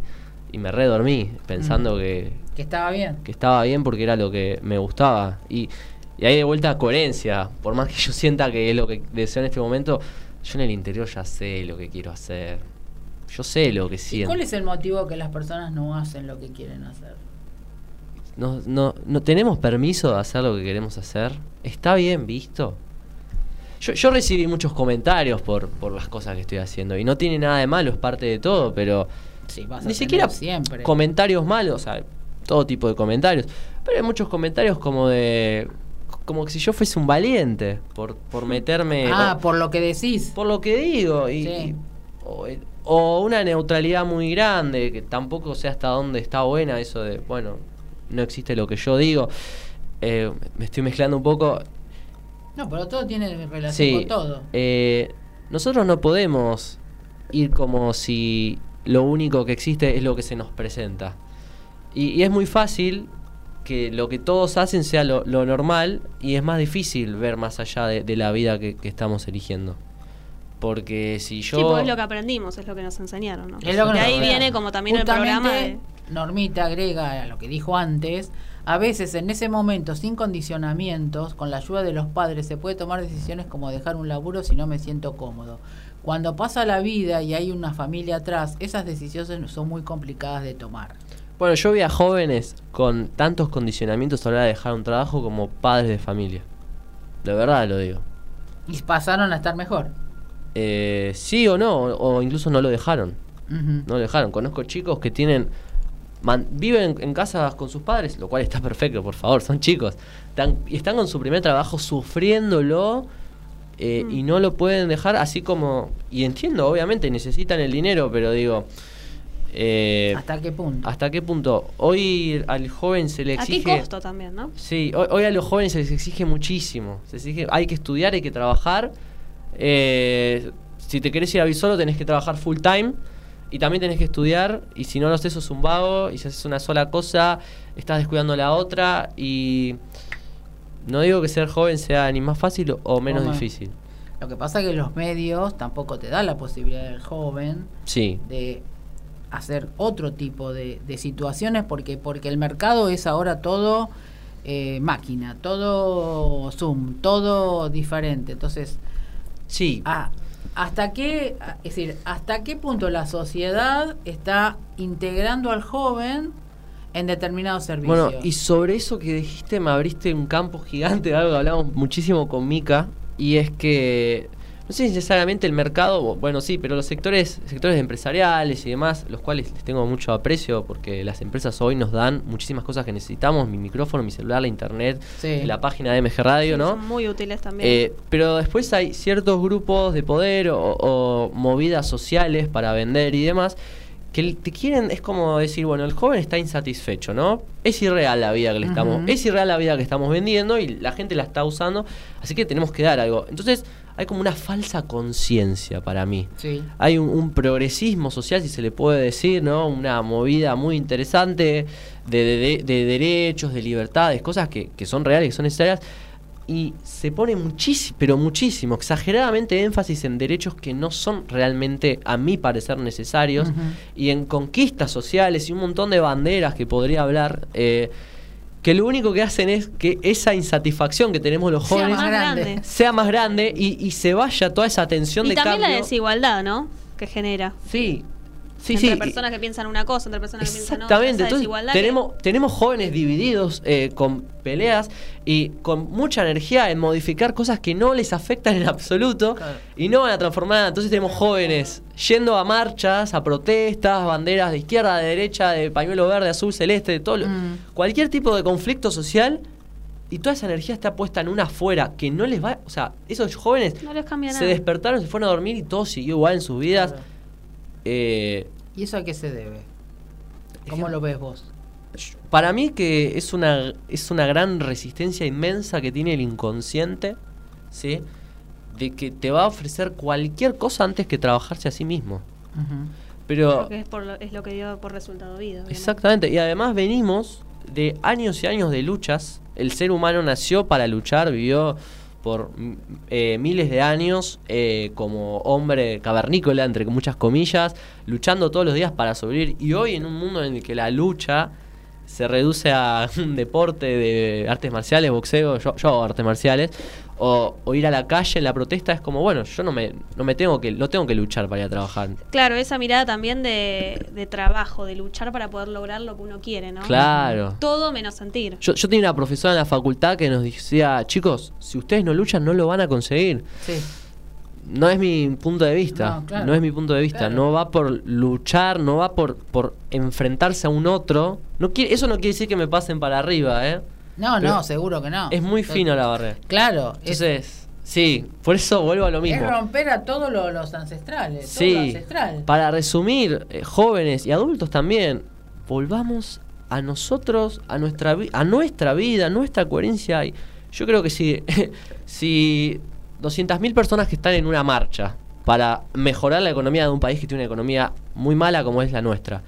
me redormí pensando que, que estaba bien. Que estaba bien porque era lo que me gustaba. Y, y ahí de vuelta coherencia. Por más que yo sienta que es lo que deseo en este momento, yo en el interior ya sé lo que quiero hacer. Yo sé lo que siento. ¿Y cuál es el motivo que las personas no hacen lo que quieren hacer? No, no, no tenemos permiso de hacer lo que queremos hacer. Está bien visto. Yo, recibí muchos comentarios por, por las cosas que estoy haciendo y no tiene nada de malo, es parte de todo, pero ni siquiera siempre. comentarios malos, o sea, todo tipo de comentarios, pero hay muchos comentarios como de como que si yo fuese un valiente por, por meterme Ah, por lo que decís. Por lo que digo y, o, una neutralidad muy grande, que tampoco sé hasta dónde está buena eso de, bueno, no existe lo que yo digo. Eh, me estoy mezclando un poco no, pero todo tiene relación con todo. Eh, nosotros no podemos ir como si lo único que existe es lo que se nos presenta. Y, es muy fácil que lo que todos hacen sea lo, normal y es más difícil ver más allá de, la vida que, estamos eligiendo. Porque si yo... Sí, pues es lo que aprendimos, es lo que nos enseñaron, ¿no? Es lo que ahí viene como también el programa Normita agrega a lo que dijo antes, a veces en ese momento, sin condicionamientos, con la ayuda de los padres, se puede tomar decisiones como dejar un laburo si no me siento cómodo. Cuando pasa la vida y hay una familia atrás, esas decisiones son muy complicadas de tomar. Bueno, yo vi a jóvenes con tantos condicionamientos a la hora de dejar un trabajo como padres de familia. De verdad lo digo. ¿Y pasaron a estar mejor? Eh, sí o no, o incluso no lo dejaron. No lo dejaron. Conozco chicos que tienen viven en casa con sus padres, lo cual está perfecto, por favor, son chicos. Están, y están con su primer trabajo sufriéndolo eh, y mm. no lo pueden dejar así como... Y entiendo, obviamente, necesitan el dinero, pero digo... Eh, ¿Hasta qué punto? ¿Hasta qué punto? Hoy al joven se le exige... A qué costo también, ¿no? Sí, hoy, a los jóvenes se les exige muchísimo. Se exige, hay que estudiar, hay que trabajar. Eh, si te querés ir a vivir solo, tenés que trabajar full time y también tenés que estudiar, y si no lo haces, sos un vago, y si haces una sola cosa, estás descuidando la otra, y no digo que ser joven sea ni más fácil o menos difícil. Lo que pasa es que los medios tampoco te dan la posibilidad del joven sí. de hacer otro tipo de, situaciones porque, porque el mercado es ahora todo eh, máquina, todo Zoom, todo diferente. Entonces, sí. Ah, ¿Hasta qué, es decir, hasta qué punto la sociedad está integrando al joven en determinados servicios? Bueno, y sobre eso que dijiste me abriste un campo gigante de algo que hablamos muchísimo con Mika y es que no sé si necesariamente el mercado, bueno, sí, pero los sectores, sectores empresariales y demás, los cuales les tengo mucho aprecio porque las empresas hoy nos dan muchísimas cosas que necesitamos, mi micrófono, mi celular, la internet, la página de MG Radio, ¿no? Son muy útiles también. Eh, pero después hay ciertos grupos de poder o, movidas sociales para vender y demás que te quieren, es como decir, bueno, el joven está insatisfecho, ¿no? Es irreal la vida que le estamos, es irreal la vida que estamos vendiendo y la gente la está usando, así que tenemos que dar algo. Entonces, hay como una falsa conciencia para mí. Hay un, progresismo social, si se le puede decir, ¿no? Una movida muy interesante de, derechos, de libertades, cosas que, son reales, que son necesarias. Y se pone muchísimo, pero muchísimo, exageradamente énfasis en derechos que no son realmente, a mi parecer, necesarios. Y en conquistas sociales y un montón de banderas que podría hablar. Eh, que lo único que hacen es que esa insatisfacción que tenemos los jóvenes sea más grande, sea más grande y, se vaya toda esa tensión de cambio. Y también la desigualdad, ¿no? Que genera. Sí, Sí, entre personas que piensan una cosa, entre personas que piensan otra. Exactamente, entonces tenemos, tenemos jóvenes divididos eh, con peleas y con mucha energía en modificar cosas que no les afectan en absoluto y no van a transformar nada. Entonces tenemos jóvenes yendo a marchas, a protestas, banderas de izquierda, de derecha, de pañuelo verde, azul, celeste, de todo. Mm. Cualquier tipo de conflicto social y toda esa energía está puesta en una afuera que no les va. O sea, esos jóvenes se despertaron, se fueron a dormir y todo siguió igual en sus vidas. Eh, ¿Y eso a qué se debe? ¿Cómo lo ves vos? Para mí que es una, es una gran resistencia inmensa que tiene el inconsciente, ¿sí? De que te va a ofrecer cualquier cosa antes que trabajarse a sí mismo. Pero... es, lo, que dio por resultado vida. Exactamente. Y además venimos de años y años de luchas. El ser humano nació para luchar, vivió por eh, miles de años eh, como hombre cavernícola, entre muchas comillas, luchando todos los días para sobrevivir. Y hoy en un mundo en el que la lucha se reduce a un deporte de artes marciales, boxeo, yo, yo artes marciales, o, ir a la calle en la protesta es como, bueno, yo no me, no me tengo que, no tengo que luchar para ir a trabajar. Claro, esa mirada también de, de trabajo, de luchar para poder lograr lo que uno quiere, ¿no? Claro. Todo menos sentir. Yo, yo tenía una profesora en la facultad que nos decía, chicos, si ustedes no luchan, no lo van a conseguir. Sí no es mi punto de vista. No, es mi punto de vista. No va por luchar, no va por, por enfrentarse a un otro. No quiere, eso no quiere decir que me pasen para arriba, ¿eh? No, no, seguro que no. Es muy fino la barrera. Claro. Entonces, sí, por eso vuelvo a lo mismo. Es romper a todos los ancestrales. Sí. Para resumir, eh, jóvenes y adultos también, volvamos a nosotros, a nuestra, a nuestra vida, a nuestra coherencia. Yo creo que si, si 200.000 personas que están en una marcha para mejorar la economía de un país que tiene una economía muy mala como es la nuestra.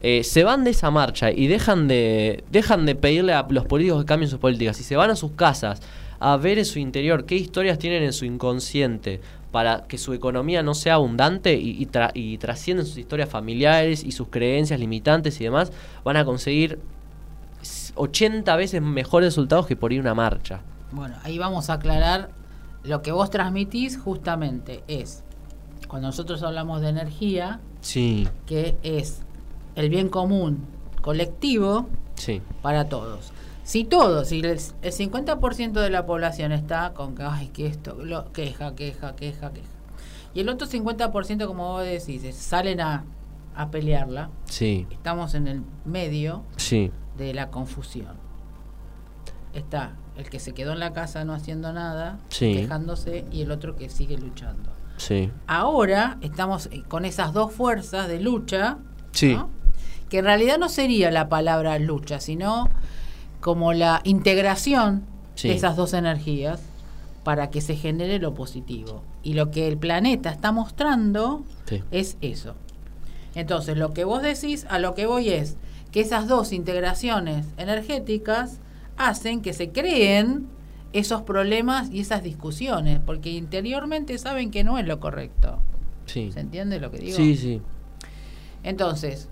Eh, se van de esa marcha y dejan de, dejan de pedirle a los políticos que cambien sus políticas y se van a sus casas a ver en su interior qué historias tienen en su inconsciente para que su economía no sea abundante y, y trascienden sus historias familiares y sus creencias limitantes y demás, van a conseguir 80 veces mejores resultados que por ir a una marcha. Bueno, ahí vamos a aclarar lo que vos transmitís justamente es, cuando nosotros hablamos de energía, sí. que es el bien común colectivo sí. para todos. Si todos, si el, 50% de la población está con que, ay, que esto, lo, queja, queja, queja, queja, y el otro 50%, como vos decís, salen a, a pelearla, sí. estamos en el medio sí. de la confusión. Está el que se quedó en la casa no haciendo nada, quejándose, y el otro que sigue luchando. Sí. Ahora estamos eh, con esas dos fuerzas de lucha, sí. que en realidad no sería la palabra lucha, sino como la integración de esas dos energías para que se genere lo positivo. Y lo que el planeta está mostrando es eso. Entonces, lo que vos decís, a lo que voy es que esas dos integraciones energéticas hacen que se creen esos problemas y esas discusiones, porque interiormente saben que no es lo correcto. Sí. ¿Se entiende lo que digo? Sí, sí. Entonces,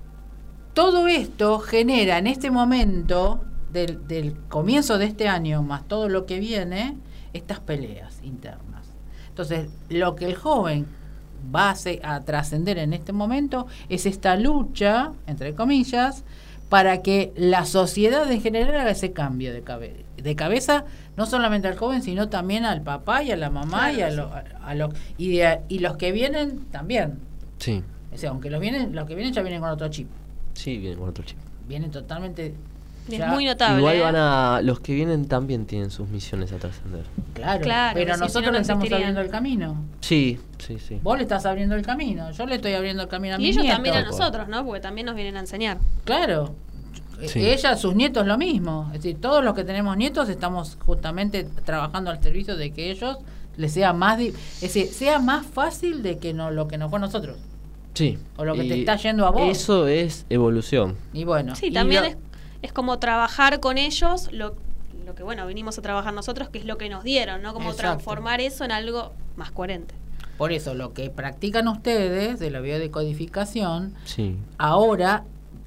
todo esto genera en este momento del, del, comienzo de este año, más todo lo que viene, estas peleas internas. Entonces, lo que el joven va a, trascender en este momento es esta lucha, entre comillas, para que la sociedad en general haga ese cambio de, de cabeza, no solamente al joven, sino también al papá y a la mamá y a, los y, y los que vienen también. Sí. O sea, aunque los vienen, los que vienen ya vienen con otro chip. Sí, vienen con otro chip. Vienen totalmente es muy notable. Igual ¿eh? van a. Los que vienen también tienen sus misiones a trascender. Claro, pero nosotros le estamos abriendo el camino. Sí, sí, sí. Vos le estás abriendo el camino. Yo le estoy abriendo el camino a mi Y ellos también a nosotros, ¿no? Porque también nos vienen a enseñar. Claro. Ella, sus nietos, lo mismo. Es decir, todos los que tenemos nietos estamos justamente trabajando al servicio de que ellos les sea más. Es decir, sea más fácil de que no, lo que nos fue a nosotros. Sí. O lo que te está yendo a vos. Eso es evolución. Y bueno. Sí, también es es como trabajar con ellos lo, lo que, bueno, vinimos a trabajar nosotros, que es lo que nos dieron, ¿no? Como transformar eso en algo más coherente. Por eso, lo que practican ustedes de la biodecodificación, sí. ahora,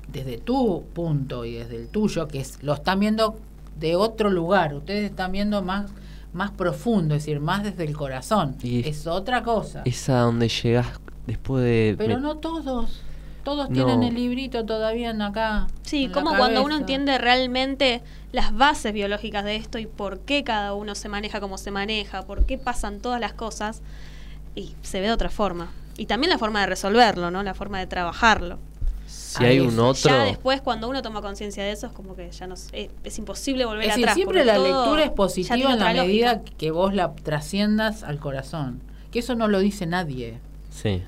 desde tu punto y desde el tuyo, que es, lo están viendo de otro lugar, ustedes están viendo más más profundo, es decir, más desde el corazón. es, otra cosa. Es a donde llegas después de... Pero no todos. Todos tienen el librito todavía en acá. Sí, como cuando uno entiende realmente las bases biológicas de esto y por qué cada uno se maneja como se maneja, por qué pasan todas las cosas, y se ve de otra forma. Y también la forma de resolverlo, ¿no? La forma de trabajarlo. Si hay un otro. Ya después, cuando uno toma conciencia de eso, es como que ya no es, es imposible volver es atrás. Siempre la lectura es positiva en la medida que vos la trasciendas al corazón. Que eso no lo dice nadie. Sí.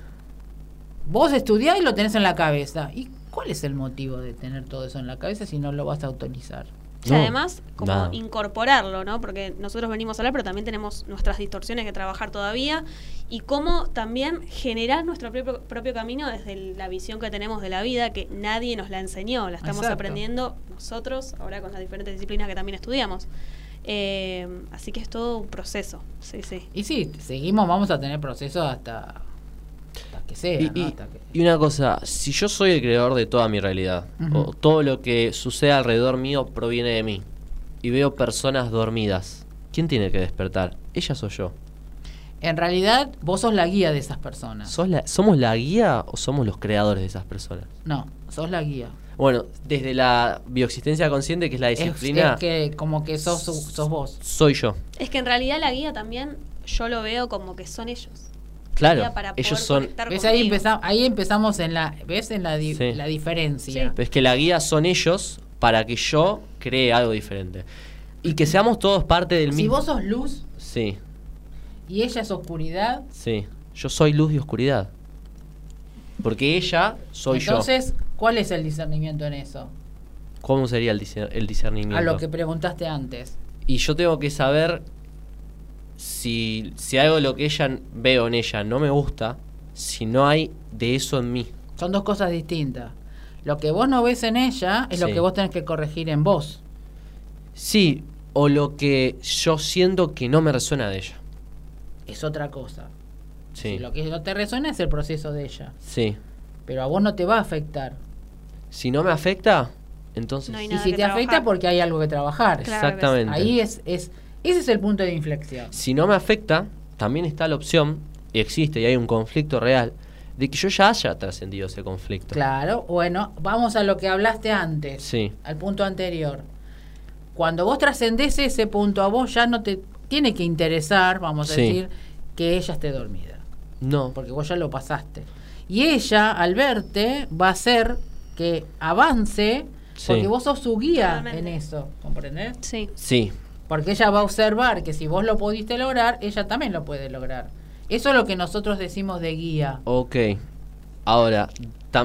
Vos estudiás y lo tenés en la cabeza. ¿Y cuál es el motivo de tener todo eso en la cabeza si no lo vas a autorizar? Y además, como incorporarlo, ¿no? Porque nosotros venimos a hablar, pero también tenemos nuestras distorsiones que trabajar todavía. Y cómo también generar nuestro propio, propio camino desde la visión que tenemos de la vida, que nadie nos la enseñó, la estamos aprendiendo nosotros, ahora con las diferentes disciplinas que también estudiamos. Eh, así que es todo un proceso, sí, sí. Y sí, seguimos, vamos a tener procesos hasta que sea. Y, una cosa, si yo soy el creador de toda mi realidad, o todo lo que sucede alrededor mío proviene de mí, y veo personas dormidas, ¿quién tiene que despertar? ¿Ellas o yo? En realidad, vos sos la guía de esas personas. ¿Somos la guía o somos los creadores de esas personas? No, sos la guía. Bueno, desde la bioexistencia consciente, que es la disciplina. Es, que como que sos, sos vos. Soy yo. Es que en realidad la guía también yo lo veo como que son ellos. Claro, ellos son. ¿Ves? Ahí, empezamos, ahí empezamos en la, ¿ves? En la, la diferencia. Es que la guía son ellos para que yo cree algo diferente. Y que seamos todos parte del mismo. Si vos sos luz. Sí. Y ella es oscuridad. Sí. Yo soy luz y oscuridad. Porque ella soy yo. Entonces, ¿cuál es el discernimiento en eso? ¿Cómo sería el, el discernimiento? A lo que preguntaste antes. Y yo tengo que saber si, si algo lo que ella veo en ella no me gusta, si no hay de eso en mí. Son dos cosas distintas. Lo que vos no ves en ella es lo que vos tenés que corregir en vos. Sí, o lo que yo siento que no me resuena de ella. Es otra cosa. Sí. lo que no te resuena es el proceso de ella. Sí. Pero a vos no te va a afectar. Si no me afecta, entonces... y si te afecta porque hay algo que trabajar. Exactamente. Ahí es, es ese es el punto de inflexión. Si no me afecta, también está la opción, y existe, y hay un conflicto real, de que yo ya haya trascendido ese conflicto. Claro, bueno, vamos a lo que hablaste antes, sí. al punto anterior. Cuando vos trascendés ese punto, a vos ya no te tiene que interesar, vamos a decir, que ella esté dormida. No. Porque vos ya lo pasaste. Y ella, al verte, va a hacer que avance, porque vos sos su guía en eso, ¿comprendés? Sí. Sí. Porque ella va a observar que si vos lo pudiste lograr, ella también lo puede lograr. Eso es lo que nosotros decimos de guía. Ok. Ahora,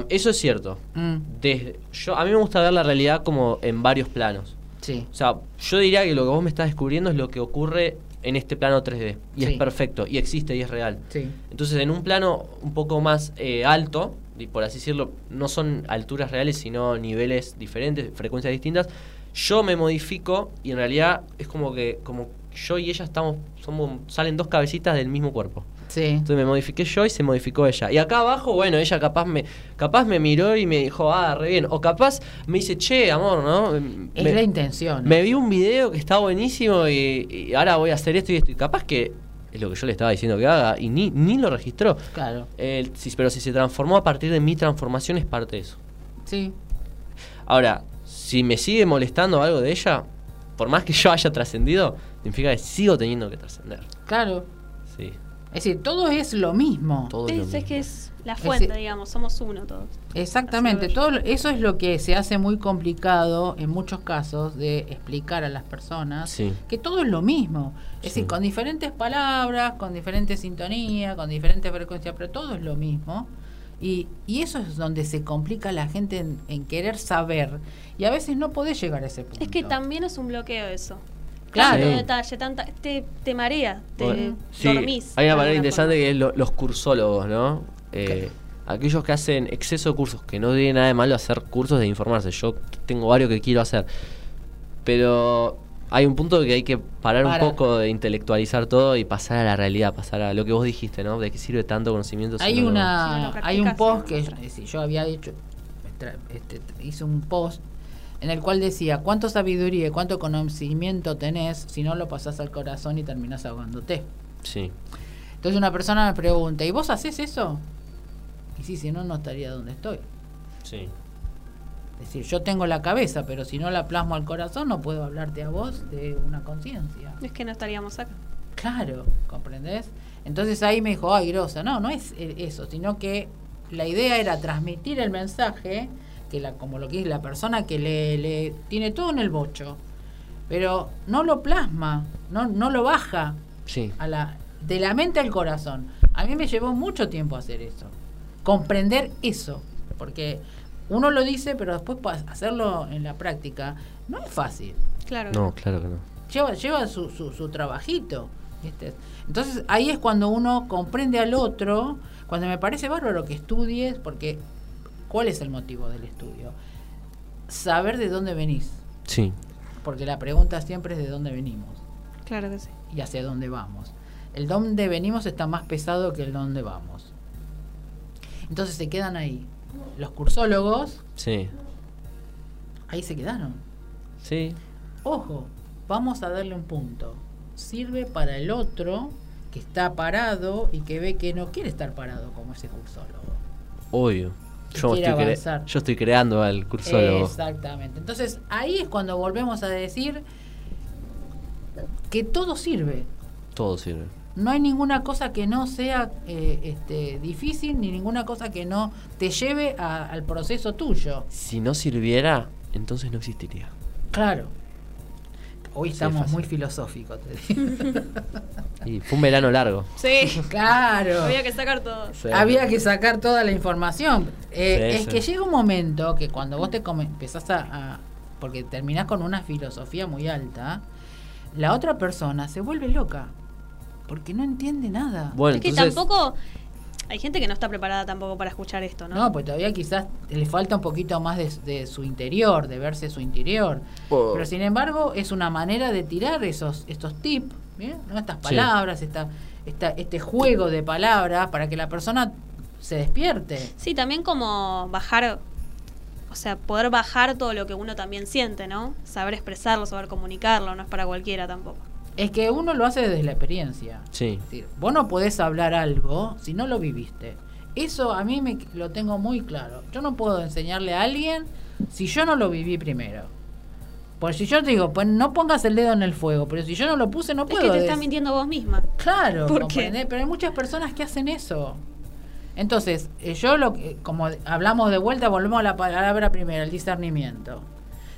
eso es cierto. Mm. Desde, yo, a mí me gusta ver la realidad como en varios planos. Sí. O sea, yo diría que lo que vos me estás descubriendo es lo que ocurre en este plano 3D. Y es perfecto, y existe, y es real. Sí. Entonces, en un plano un poco más eh, alto, y por así decirlo, no son alturas reales, sino niveles diferentes, frecuencias distintas, yo me modifico y en realidad es como que como yo y ella estamos somos salen dos cabecitas del mismo cuerpo. Sí. Entonces me modifiqué yo y se modificó ella. Y acá abajo, bueno, ella capaz me capaz me miró y me dijo, ah, re bien. O capaz me dice, che, amor, ¿no? Es la intención. Me vi un video que está buenísimo y, ahora voy a hacer esto y esto. Y capaz que es lo que yo le estaba diciendo que haga y ni, ni lo registró. Claro. pero si se transformó a partir de mi transformación es parte de eso. Sí. Ahora, si me sigue molestando algo de ella, por más que yo haya trascendido, significa que sigo teniendo que trascender. Claro. Sí. Es decir, todo es lo mismo. Todo es, que es la fuente, digamos, somos uno todos. Exactamente, todo eso es lo que se hace muy complicado en muchos casos de explicar a las personas que todo es lo mismo. Es decir, con diferentes palabras, con diferente sintonía, con diferente frecuencia, pero todo es lo mismo. Y, y, eso es donde se complica la gente en, querer saber. Y a veces no podés llegar a ese punto. Es que también es un bloqueo eso. Claro. detalle, tanta, te, te marea, te dormís. Hay una manera interesante que es los cursólogos, ¿no? Eh, aquellos que hacen exceso de cursos, que no tiene nada de malo hacer cursos de informarse. Yo tengo varios que quiero hacer. Pero hay un punto que hay que parar un poco de intelectualizar todo y pasar a la realidad, pasar a lo que vos dijiste, ¿no? De qué sirve tanto conocimiento. Hay una, hay un post que yo había hecho, este, hice un post en el cual decía cuánto sabiduría y cuánto conocimiento tenés si no lo pasás al corazón y terminás ahogándote. Sí. Entonces una persona me pregunta, ¿y vos haces eso? Y sí, si no, no estaría donde estoy. Sí. Es decir, yo tengo la cabeza, pero si no la plasmo al corazón, no puedo hablarte a vos de una conciencia. Es que no estaríamos acá. Claro, ¿comprendés? Entonces ahí me dijo, ay, grosa. No, no es eso, sino que la idea era transmitir el mensaje que la, como lo que es la persona que le, le tiene todo en el bocho, pero no lo plasma, no, no lo baja sí. a la, de la mente al corazón. A mí me llevó mucho tiempo hacer eso, comprender eso, porque uno lo dice, pero después hacerlo en la práctica no es fácil. Claro. No, claro que no. Lleva, lleva su, su, su trabajito. Entonces ahí es cuando uno comprende al otro, cuando me parece bárbaro que estudies, porque ¿Cuál es el motivo del estudio? Saber de dónde venís. Sí. Porque la pregunta siempre es de dónde venimos. Claro que sí. Y hacia dónde vamos. El dónde venimos está más pesado que el dónde vamos. Entonces se quedan ahí. Los cursólogos. Sí. Ahí se quedaron. Sí. Ojo, vamos a darle un punto. Sirve para el otro que está parado y que ve que no quiere estar parado como ese cursólogo. Obvio. Yo estoy, yo estoy, creando al cursólogo. Exactamente. Entonces ahí es cuando volvemos a decir que todo sirve. Todo sirve. No hay ninguna cosa que no sea eh, este, difícil ni ninguna cosa que no te lleve al proceso tuyo. Si no sirviera, entonces no existiría. Claro. Hoy estamos muy filosóficos, te digo. Y fue un verano largo. Sí. Claro. Había que sacar todo. Había que sacar toda la información. Eh, es que llega un momento que cuando vos te empezás a, Porque terminás con una filosofía muy alta, la otra persona se vuelve loca. Porque no entiende nada. Bueno, es que tampoco hay gente que no está preparada tampoco para escuchar esto, ¿no? No, pues todavía quizás le falta un poquito más de, su interior, de verse su interior. Pero sin embargo, es una manera de tirar esos estos tips, ¿no? estas palabras, esta, esta, este juego de palabras para que la persona se despierte. Sí, también como bajar, o sea, poder bajar todo lo que uno también siente, ¿no? Saber expresarlo, saber comunicarlo, no es para cualquiera tampoco. Es que uno lo hace desde la experiencia. Sí. vos no podés hablar algo si no lo viviste. Eso a mí me lo tengo muy claro. Yo no puedo enseñarle a alguien si yo no lo viví primero. Pues si yo te digo, pues no pongas el dedo en el fuego, pero si yo no lo puse, no puedo. Es que te estás mintiendo vos misma. Claro, ¿Por pero hay muchas personas que hacen eso. Entonces, eh, yo lo que, como hablamos de vuelta, volvemos a la palabra primera, el discernimiento.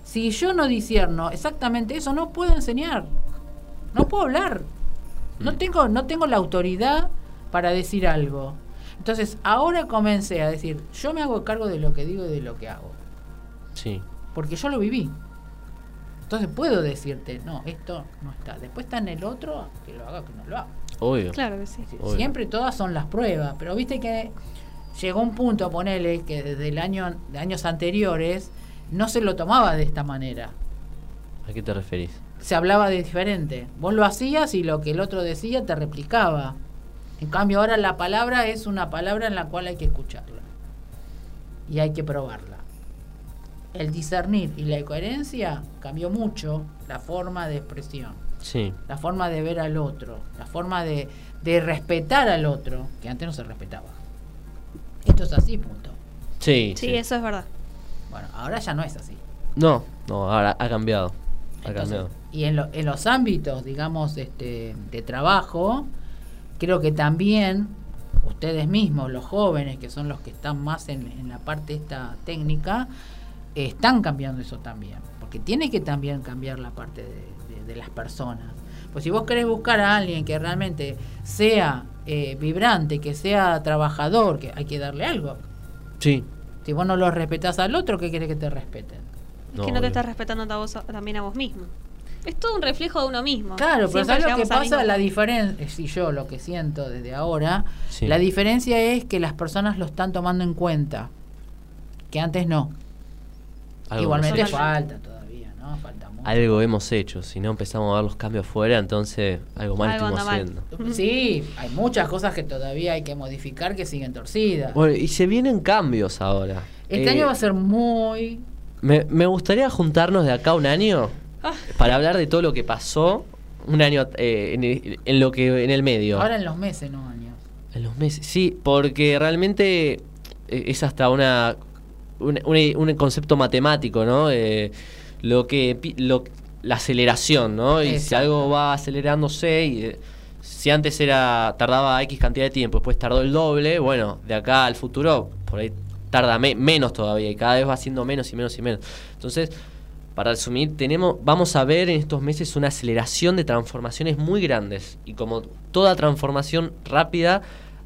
Si yo no disierno exactamente eso, no puedo enseñar. No puedo hablar. No mm. tengo, no tengo la autoridad para decir algo. Entonces, ahora comencé a decir, yo me hago cargo de lo que digo y de lo que hago. Sí. Porque yo lo viví. Entonces puedo decirte, no, esto no está. Después está en el otro, que lo haga, que no lo haga. Obvio. Claro que sí. Siempre todas son las pruebas, pero viste que llegó un punto, ponele, que desde el año, de años anteriores no se lo tomaba de esta manera. ¿A qué te referís? Se hablaba de diferente. Vos lo hacías y lo que el otro decía te replicaba. En cambio, ahora la palabra es una palabra en la cual hay que escucharla y hay que probarla. El discernir y la coherencia cambió mucho la forma de expresión, sí. la forma de ver al otro, la forma de, de respetar al otro, que antes no se respetaba. Esto es así, punto. Sí, sí, eso es verdad. Bueno, ahora ya no es así. No, no, ahora ha cambiado. Y en, en los ámbitos, digamos, este, de trabajo, creo que también ustedes mismos, los jóvenes, que son los que están más en, la parte esta técnica, están cambiando eso también. Porque tiene que también cambiar la parte de, las personas. Pues si vos querés buscar a alguien que realmente sea eh, vibrante, que sea trabajador, que hay que darle algo. Sí. Si vos no lo respetás al otro, ¿qué querés que te respeten? Es que no te estás respetando también a vos mismo. Es todo un reflejo de uno mismo. Claro, pero ¿sabes lo que pasa? La diferencia, si yo lo que siento desde ahora, la diferencia es que las personas lo están tomando en cuenta, que antes no. Igualmente falta todavía, ¿no? Falta mucho. Algo hemos hecho, si no empezamos a ver los cambios fuera, entonces algo mal estamos haciendo. Sí, hay muchas cosas que todavía hay que modificar que siguen torcidas. Bueno, y se vienen cambios ahora. Este año eh, va a ser muy... Me, me gustaría juntarnos de acá un año Ah. para hablar de todo lo que pasó un año eh, en, lo que en el medio. Ahora en los meses, no años. En los meses, sí, porque realmente eh, es hasta una, un, concepto matemático, ¿no? Eh, lo que lo, la aceleración, ¿no? Y si algo va acelerándose y si antes era tardaba X cantidad de tiempo, después tardó el doble, bueno, de acá al futuro por ahí tarda menos todavía y cada vez va siendo menos y menos y menos. Entonces, para resumir, tenemos, vamos a ver en estos meses una aceleración de transformaciones muy grandes. Y como toda transformación rápida,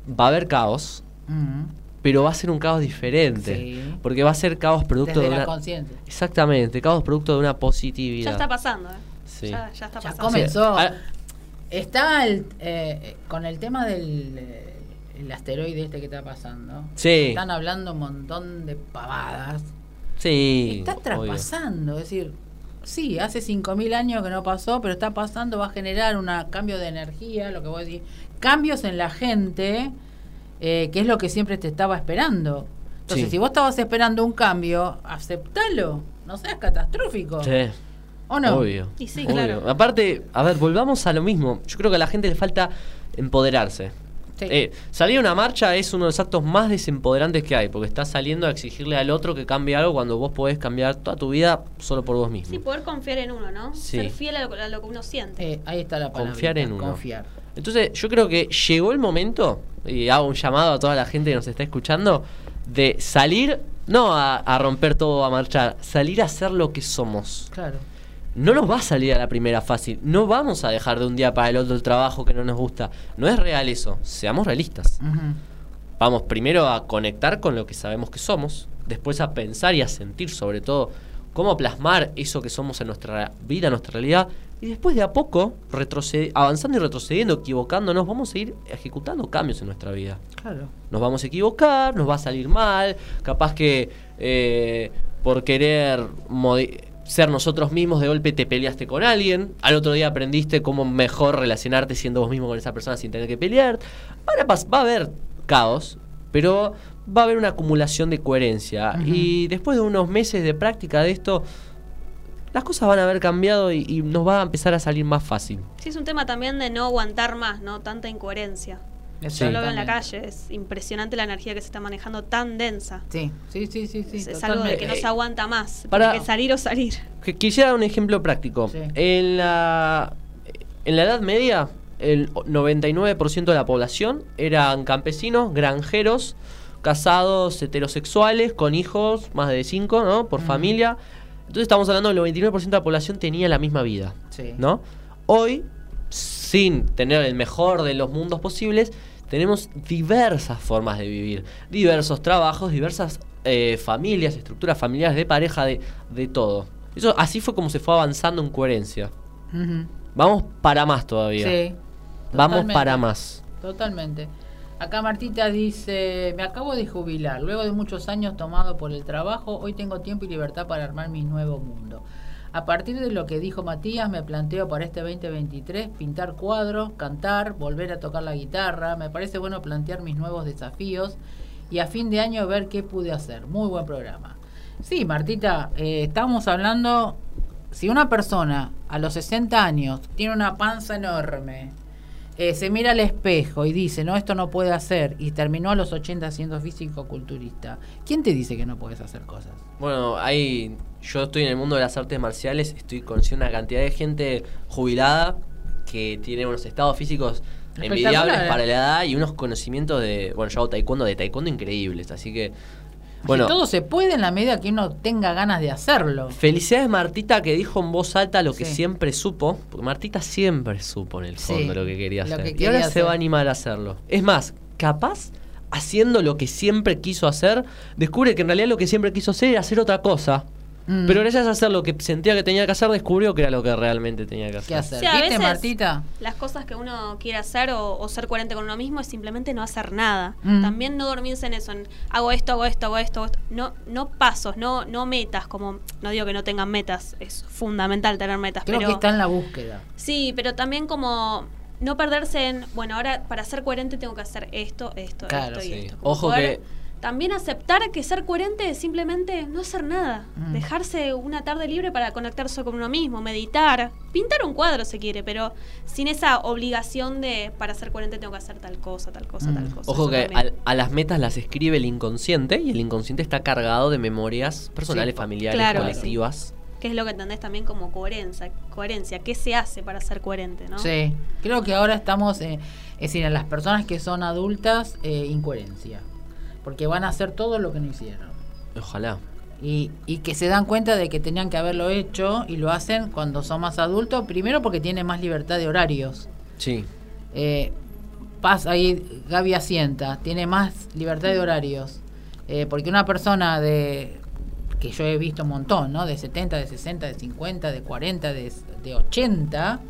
va a haber caos, pero va a ser un caos diferente. Porque va a ser caos producto de una. Exactamente, caos producto de una positividad. Ya está pasando, ¿eh? Sí. Ya, está pasando. Ya comenzó. Ah, está el, eh, con el tema del eh, el asteroide este que está pasando. Sí. Están hablando un montón de pavadas Sí. Está traspasando, es decir, sí, hace 5.000 años que no pasó, pero está pasando, va a generar un cambio de energía, lo que voy a decir, cambios en la gente, eh, que es lo que siempre te estaba esperando. Entonces, si vos estabas esperando un cambio, aceptalo, no seas catastrófico. Sí. ¿O no? Obvio. Y sí, claro. Aparte, a ver, volvamos a lo mismo. Yo creo que a la gente le falta empoderarse. Eh, salir a una marcha es uno de los actos más desempoderantes que hay, porque estás saliendo a exigirle al otro que cambie algo cuando vos podés cambiar toda tu vida solo por vos mismo. Sí, poder confiar en uno, ¿no? Ser fiel a lo, que uno siente. Eh, ahí está la palabra. Confiar en uno. Confiar. Entonces, yo creo que llegó el momento, y hago un llamado a toda la gente que nos está escuchando, de salir, no a, a romper todo, a marchar, salir a ser lo que somos. Claro no nos va a salir a la primera fácil. No vamos a dejar de un día para el otro el trabajo que no nos gusta. No es real eso. Seamos realistas. Vamos primero a conectar con lo que sabemos que somos, después a pensar y a sentir sobre todo cómo plasmar eso que somos en nuestra vida, en nuestra realidad, y después de a poco, avanzando y retrocediendo, equivocándonos, vamos a ir ejecutando cambios en nuestra vida. Claro. Nos vamos a equivocar, nos va a salir mal, capaz que eh, por querer ser nosotros mismos, de golpe te peleaste con alguien, al otro día aprendiste cómo mejor relacionarte siendo vos mismo con esa persona sin tener que pelear. Ahora va a haber caos, pero va a haber una acumulación de coherencia. Y después de unos meses de práctica de esto, las cosas van a haber cambiado y, nos va a empezar a salir más fácil. Sí, es un tema también de no aguantar más, ¿no? Tanta incoherencia. Yo lo veo en la calle, es impresionante la energía que se está manejando tan densa. Sí, sí, sí, sí. es, algo de que no se aguanta más, para que salir o salir. Quisiera dar un ejemplo práctico. En, la, en la Edad Media, el 99% de la población eran campesinos, granjeros, casados, heterosexuales, con hijos, más de 5, ¿no? Por familia. Entonces estamos hablando del 99% de la población tenía la misma vida, ¿no? Hoy, sin tener el mejor de los mundos posibles, tenemos diversas formas de vivir, diversos trabajos, diversas eh, familias, estructuras familiares de pareja, de, de, todo. Eso así fue como se fue avanzando en coherencia. Vamos para más todavía. Sí. Vamos para más. Totalmente. Acá Martita dice, me acabo de jubilar, luego de muchos años tomado por el trabajo, hoy tengo tiempo y libertad para armar mi nuevo mundo. A partir de lo que dijo Matías, me planteo para este 2023 pintar cuadros, cantar, volver a tocar la guitarra. Me parece bueno plantear mis nuevos desafíos y a fin de año ver qué pude hacer. Muy buen programa. Sí, Martita, eh, estamos hablando, si una persona a los 60 años tiene una panza enorme, eh, se mira al espejo y dice, no, esto no puede hacer, y terminó a los 80 siendo físico-culturista, ¿quién te dice que no puedes hacer cosas? Bueno, hay, yo estoy en el mundo de las artes marciales, estoy conociendo una cantidad de gente jubilada que tiene unos estados físicos envidiables para la edad y unos conocimientos de, bueno, yo hago taekwondo, de taekwondo increíbles, así que bueno, todo se puede en la medida que uno tenga ganas de hacerlo. Felicidades Martita que dijo en voz alta lo que siempre supo, porque Martita siempre supo en el fondo lo que quería hacer. y ahora se va a animar a hacerlo. Es más, capaz haciendo lo que siempre quiso hacer, descubre que en realidad lo que siempre quiso hacer era hacer otra cosa. Mm. Pero gracias a hacer lo que sentía que tenía que hacer, descubrió que era lo que realmente tenía que hacer. ¿Qué Martita? Las cosas que uno quiere hacer o, ser coherente con uno mismo es simplemente no hacer nada. Mm. También no dormirse en eso, en hago esto, hago esto, hago esto, No, no pasos, no, no metas, como no digo que no tengan metas, es fundamental tener metas. Creo pero, que está en la búsqueda. Sí, pero también como no perderse en, bueno, ahora para ser coherente tengo que hacer esto, esto, esto y esto. Ojo que también aceptar que ser coherente es simplemente no hacer nada, mm. dejarse una tarde libre para conectarse con uno mismo, meditar, pintar un cuadro si quiere, pero sin esa obligación de para ser coherente tengo que hacer tal cosa, tal cosa, tal mm. cosa. Ojo que a, las metas las escribe el inconsciente y el inconsciente está cargado de memorias personales, familiares, colectivas. Que es lo que entendés también como coherencia, coherencia, ¿qué se hace para ser coherente? ¿no? Sí, creo que ahora estamos, eh, es decir, en las personas que son adultas, eh, incoherencia porque van a hacer todo lo que no hicieron. Ojalá. Y, y, que se dan cuenta de que tenían que haberlo hecho y lo hacen cuando son más adultos, primero porque tienen más libertad de horarios. Sí. Eh, pasa ahí, Gaby asienta, tiene más libertad de horarios. Eh, porque una persona de que yo he visto un montón, ¿no? De 70, de 60, de 50, de 40, de, de 80,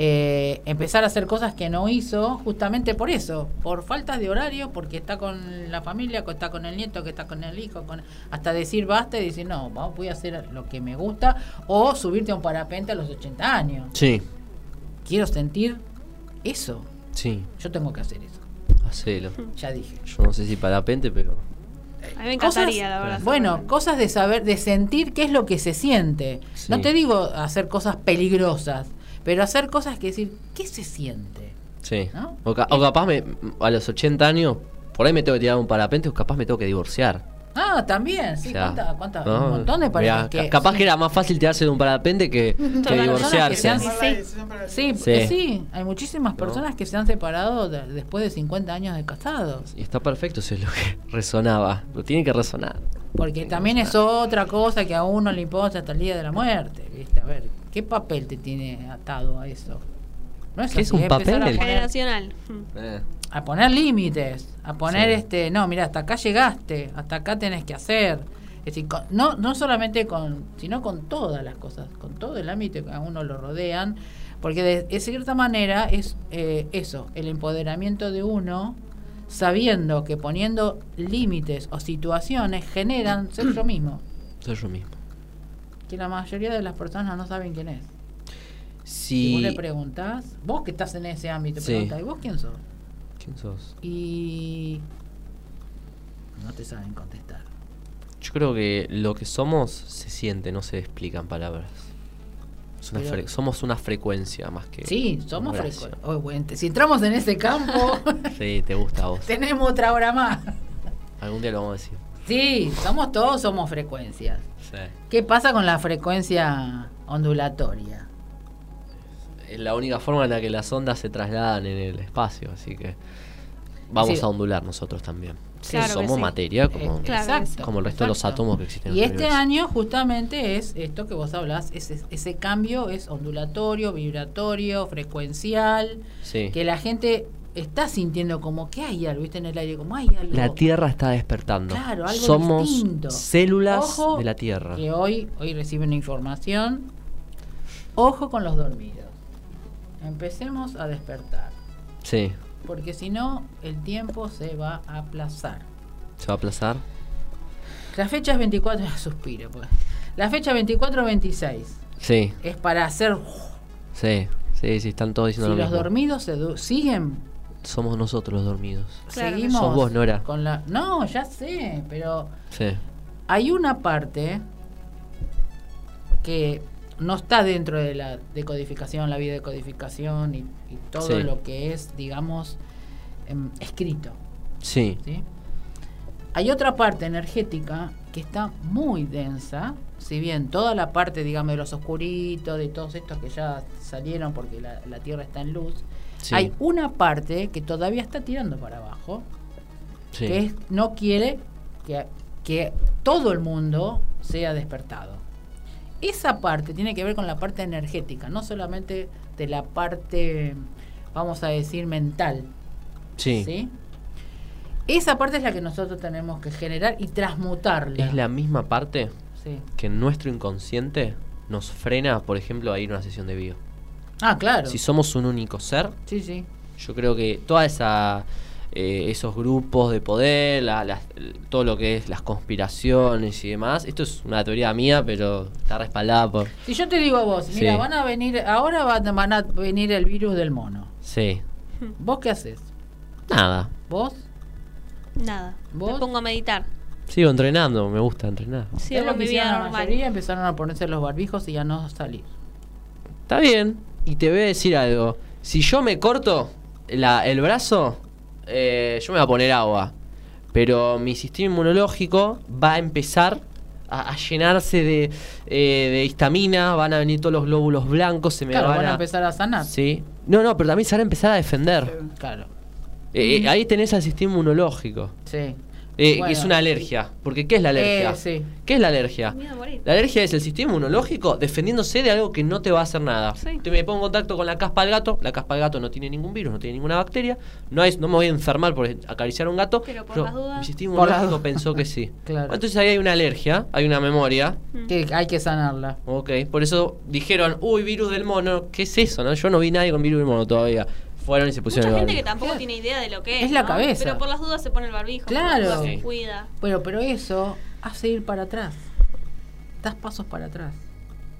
eh, empezar a hacer cosas que no hizo justamente por eso, por falta de horario, porque está con la familia, que está con el nieto, que está con el hijo, con, hasta decir basta y decir no, voy a hacer lo que me gusta, o subirte a un parapente a los 80 años. Sí. Quiero sentir eso. Sí. Yo tengo que hacer eso. Hacelo. Ya dije. Yo no sé si parapente, pero... A mí me encantaría, la verdad. Bueno, cosas de saber, de sentir qué es lo que se siente. No te digo hacer cosas peligrosas, pero hacer cosas que decir, ¿qué se siente? Sí. O, capaz me, a los 80 años, por ahí me tengo que tirar un parapente o capaz me tengo que divorciar. Ah, también, sí, ¿cuántas? Cuánta, un montón de parejas que... Capaz que era más fácil tirarse de un parapente que, que divorciarse. sí, sí, sí, hay muchísimas personas que se han separado después de 50 años de casados. Y está perfecto, eso es lo que resonaba, lo tiene que resonar. Porque también es otra cosa que a uno le importa hasta el día de la muerte, ¿viste? A ver, ¿Qué papel te tiene atado a eso? No es, ¿Qué es un papel? A Generacional. Eh. A poner límites, a poner este, no, mira, hasta acá llegaste, hasta acá tenés que hacer. Es decir, no, no solamente con, sino con todas las cosas, con todo el ámbito que a uno lo rodean, porque de, cierta manera es eh, eso, el empoderamiento de uno, sabiendo que poniendo límites o situaciones generan ser yo mismo. Ser yo mismo que la mayoría de las personas no saben quién es. Si, vos le preguntás, vos que estás en ese ámbito, preguntás, ¿y vos quién sos? ¿Quién sos? Y no te saben contestar. Yo creo que lo que somos se siente, no se explica en palabras. somos una frecuencia más que. Sí, somos frecuencia. si entramos en ese campo. sí, te gusta a vos. tenemos otra hora más. Algún día lo vamos a decir. Sí, somos todos, somos frecuencias. ¿Qué pasa con la frecuencia ondulatoria? Es la única forma en la que las ondas se trasladan en el espacio, así que vamos a ondular nosotros también. somos materia como, eh, como el resto de los átomos que existen. Y este año justamente es esto que vos hablás, ese, ese cambio es ondulatorio, vibratorio, frecuencial, que la gente está sintiendo como que hay algo, ¿viste? En el aire, como hay algo. La Tierra está despertando. Claro, algo Somos células de la Tierra. Que hoy, hoy reciben información. Ojo con los dormidos. Empecemos a despertar. Sí. Porque si no, el tiempo se va a aplazar. ¿Se va a aplazar? La fecha es 24, suspiro pues. La fecha 24-26. Sí. Es para hacer. Sí, sí, sí, están todos diciendo si los dormidos se siguen. Somos nosotros los dormidos. Seguimos. Sos vos, Nora. Con la... No, ya sé, pero. Sí. Hay una parte que no está dentro de la decodificación, la vida de codificación y, todo lo que es, digamos, em, escrito. Sí. Hay otra parte energética que está muy densa, si bien toda la parte, digamos, de los oscuritos, de todos estos que ya salieron porque la, Tierra está en luz, hay una parte que todavía está tirando para abajo, que no quiere que, que todo el mundo sea despertado. Esa parte tiene que ver con la parte energética, no solamente de la parte, vamos a decir, mental. Sí. Esa parte es la que nosotros tenemos que generar y transmutarla. Es la misma parte que nuestro inconsciente nos frena, por ejemplo, a ir a una sesión de bio. Ah, claro. Si somos un único ser, sí, sí. yo creo que toda esa eh, esos grupos de poder, todo lo que es las conspiraciones y demás. Esto es una teoría mía, pero está respaldada por... Si yo te digo a vos, mira, van a venir, ahora van a venir el virus del mono. Sí. ¿Vos qué haces? Nada. ¿Vos? Nada. ¿Vos? Me pongo a meditar. Sigo entrenando, me gusta entrenar. Sí, es lo que la mayoría empezaron a ponerse los barbijos y ya no salir. Está bien. Y te voy a decir algo. Si yo me corto la, el brazo, eh, yo me voy a poner agua. Pero mi sistema inmunológico va a empezar a, llenarse de, eh, de, histamina, van a venir todos los glóbulos blancos, se me van, a, empezar a sanar. Sí. No, no, pero también se van a empezar a defender. Claro. Eh, ahí tenés al sistema inmunológico. Sí. Eh, es una alergia. Porque ¿qué es la alergia? Eh, ¿Qué es la alergia? La alergia es el sistema inmunológico defendiéndose de algo que no te va a hacer nada. Te me pongo en contacto con la caspa del gato. La caspa del gato no tiene ningún virus, no tiene ninguna bacteria. No, no me voy a enfermar por acariciar a un gato. Pero por las dudas. Mi sistema inmunológico pensó que sí. Entonces ahí hay una alergia, hay una memoria. Mm. Que hay que sanarla. Ok, por eso dijeron, uy, virus del mono. ¿Qué es eso? no Yo no vi nadie con virus del mono todavía fueron y se pusieron Mucha gente que tampoco tiene idea de lo que es. Es la cabeza. Pero por las dudas se pone el barbijo. Claro. se cuida. Bueno, pero eso hace ir para atrás. Das pasos para atrás.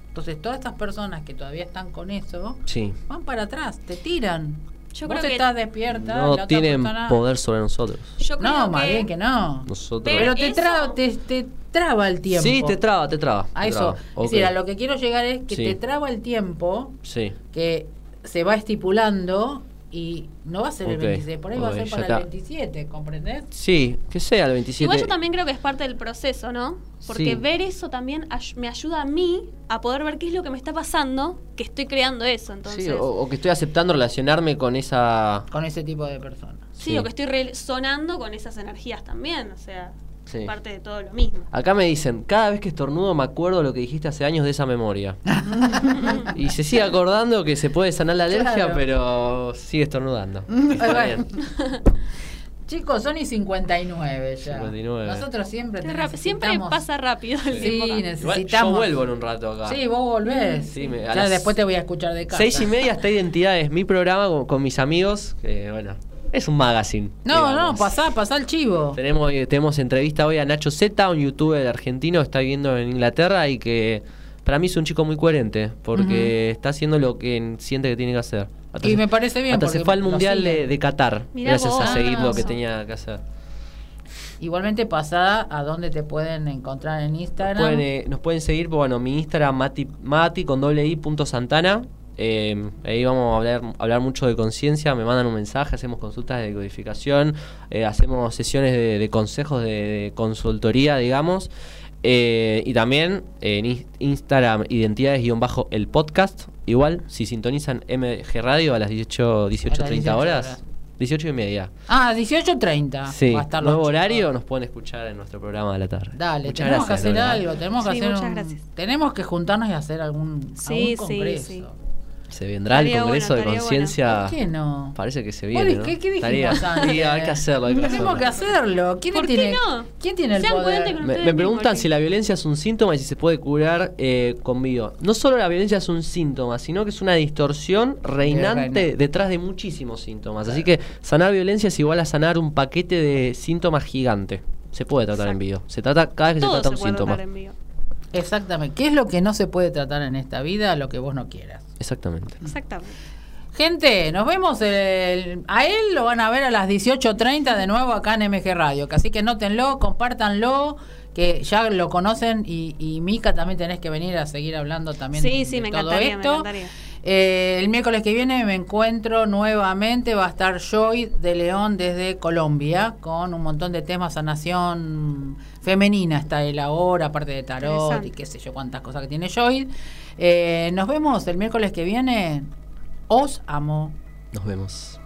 Entonces, todas estas personas que todavía están con eso, sí. van para atrás, te tiran. Yo Vos creo estás despierta. No tienen poder sobre nosotros. Yo creo no, más bien que no. Nosotros. Pero te, te, traba el tiempo. Sí, te traba, te traba. A eso. Es decir, a lo que quiero llegar es que te traba el tiempo. Sí. Que se va estipulando y no va a ser el 26, por ahí va a ser para el 27, ¿comprendés? Sí, que sea el 27. Igual yo también creo que es parte del proceso, ¿no? Porque ver eso también me ayuda a mí a poder ver qué es lo que me está pasando, que estoy creando eso, entonces. Sí, o, que estoy aceptando relacionarme con esa... Con ese tipo de personas. Sí, o que estoy resonando con esas energías también, o sea parte de todo lo mismo. Acá me dicen, cada vez que estornudo me acuerdo lo que dijiste hace años de esa memoria. y se sigue acordando que se puede sanar la alergia, pero sigue estornudando. Está bien. Chicos, son y 59 ya. 59. Nosotros siempre Siempre pasa rápido el Sí, necesitamos. yo vuelvo en un rato acá. Sí, vos volvés. Sí, ya después te voy a escuchar de casa. Seis y media está Identidades, mi programa con, con mis amigos, que bueno, es un magazine. No, no, pasá, pasá el chivo. Tenemos, eh, tenemos entrevista hoy a Nacho Z, un youtuber argentino que está viviendo en Inglaterra y que para mí es un chico muy coherente porque está haciendo lo que siente que tiene que hacer. y me parece bien. Hasta se fue al Mundial de, Qatar gracias a seguir lo que tenía que hacer. Igualmente pasada a dónde te pueden encontrar en Instagram. Eh, nos pueden seguir, bueno, mi Instagram mati, mati con doble i punto santana eh, ahí vamos a hablar, hablar mucho de conciencia, me mandan un mensaje, hacemos consultas de codificación, eh, hacemos sesiones de, consejos de, consultoría, digamos. Eh, y también en Instagram, identidades-el podcast. Igual, si sintonizan MG Radio a las 18, 18.30 horas. 18 y media. Ah, 18.30. Sí, va a estar nuevo horario, nos pueden escuchar en nuestro programa de la tarde. Dale, tenemos que hacer algo, tenemos que hacer Tenemos que juntarnos y hacer algún, sí, congreso. Sí, sí. Se vendrá el Congreso de Conciencia. ¿Por qué no? Parece que se viene. ¿no? ¿Qué, qué dijimos antes? Sí, hay que hacerlo. Hay que Tenemos que hacerlo. ¿Quién ¿Por tiene, qué no? ¿Quién tiene el poder? Me, me preguntan si la violencia es un síntoma y si se puede curar eh, con bio. No solo la violencia es un síntoma, sino que es una distorsión reinante detrás de muchísimos síntomas. Así que sanar violencia es igual a sanar un paquete de síntomas gigante. Se puede tratar en bio. Se trata cada vez que se trata un síntoma. Exactamente. ¿Qué es lo que no se puede tratar en esta vida? Lo que vos no quieras. Exactamente. Exactamente. Gente, nos vemos. El, a él lo van a ver a las 18.30 de nuevo acá en MG Radio. Así que nótenlo, compártanlo, que ya lo conocen. Y, y Mica también tenés que venir a seguir hablando también. Sí, sí, me, encantaría, me encantaría. Eh, el miércoles que viene me encuentro nuevamente, va a estar Joy de León desde Colombia, con un montón de temas a nación femenina está él ahora, aparte de tarot y qué sé yo cuántas cosas que tiene Joy. Eh, nos vemos el miércoles que viene. Os amo. Nos vemos.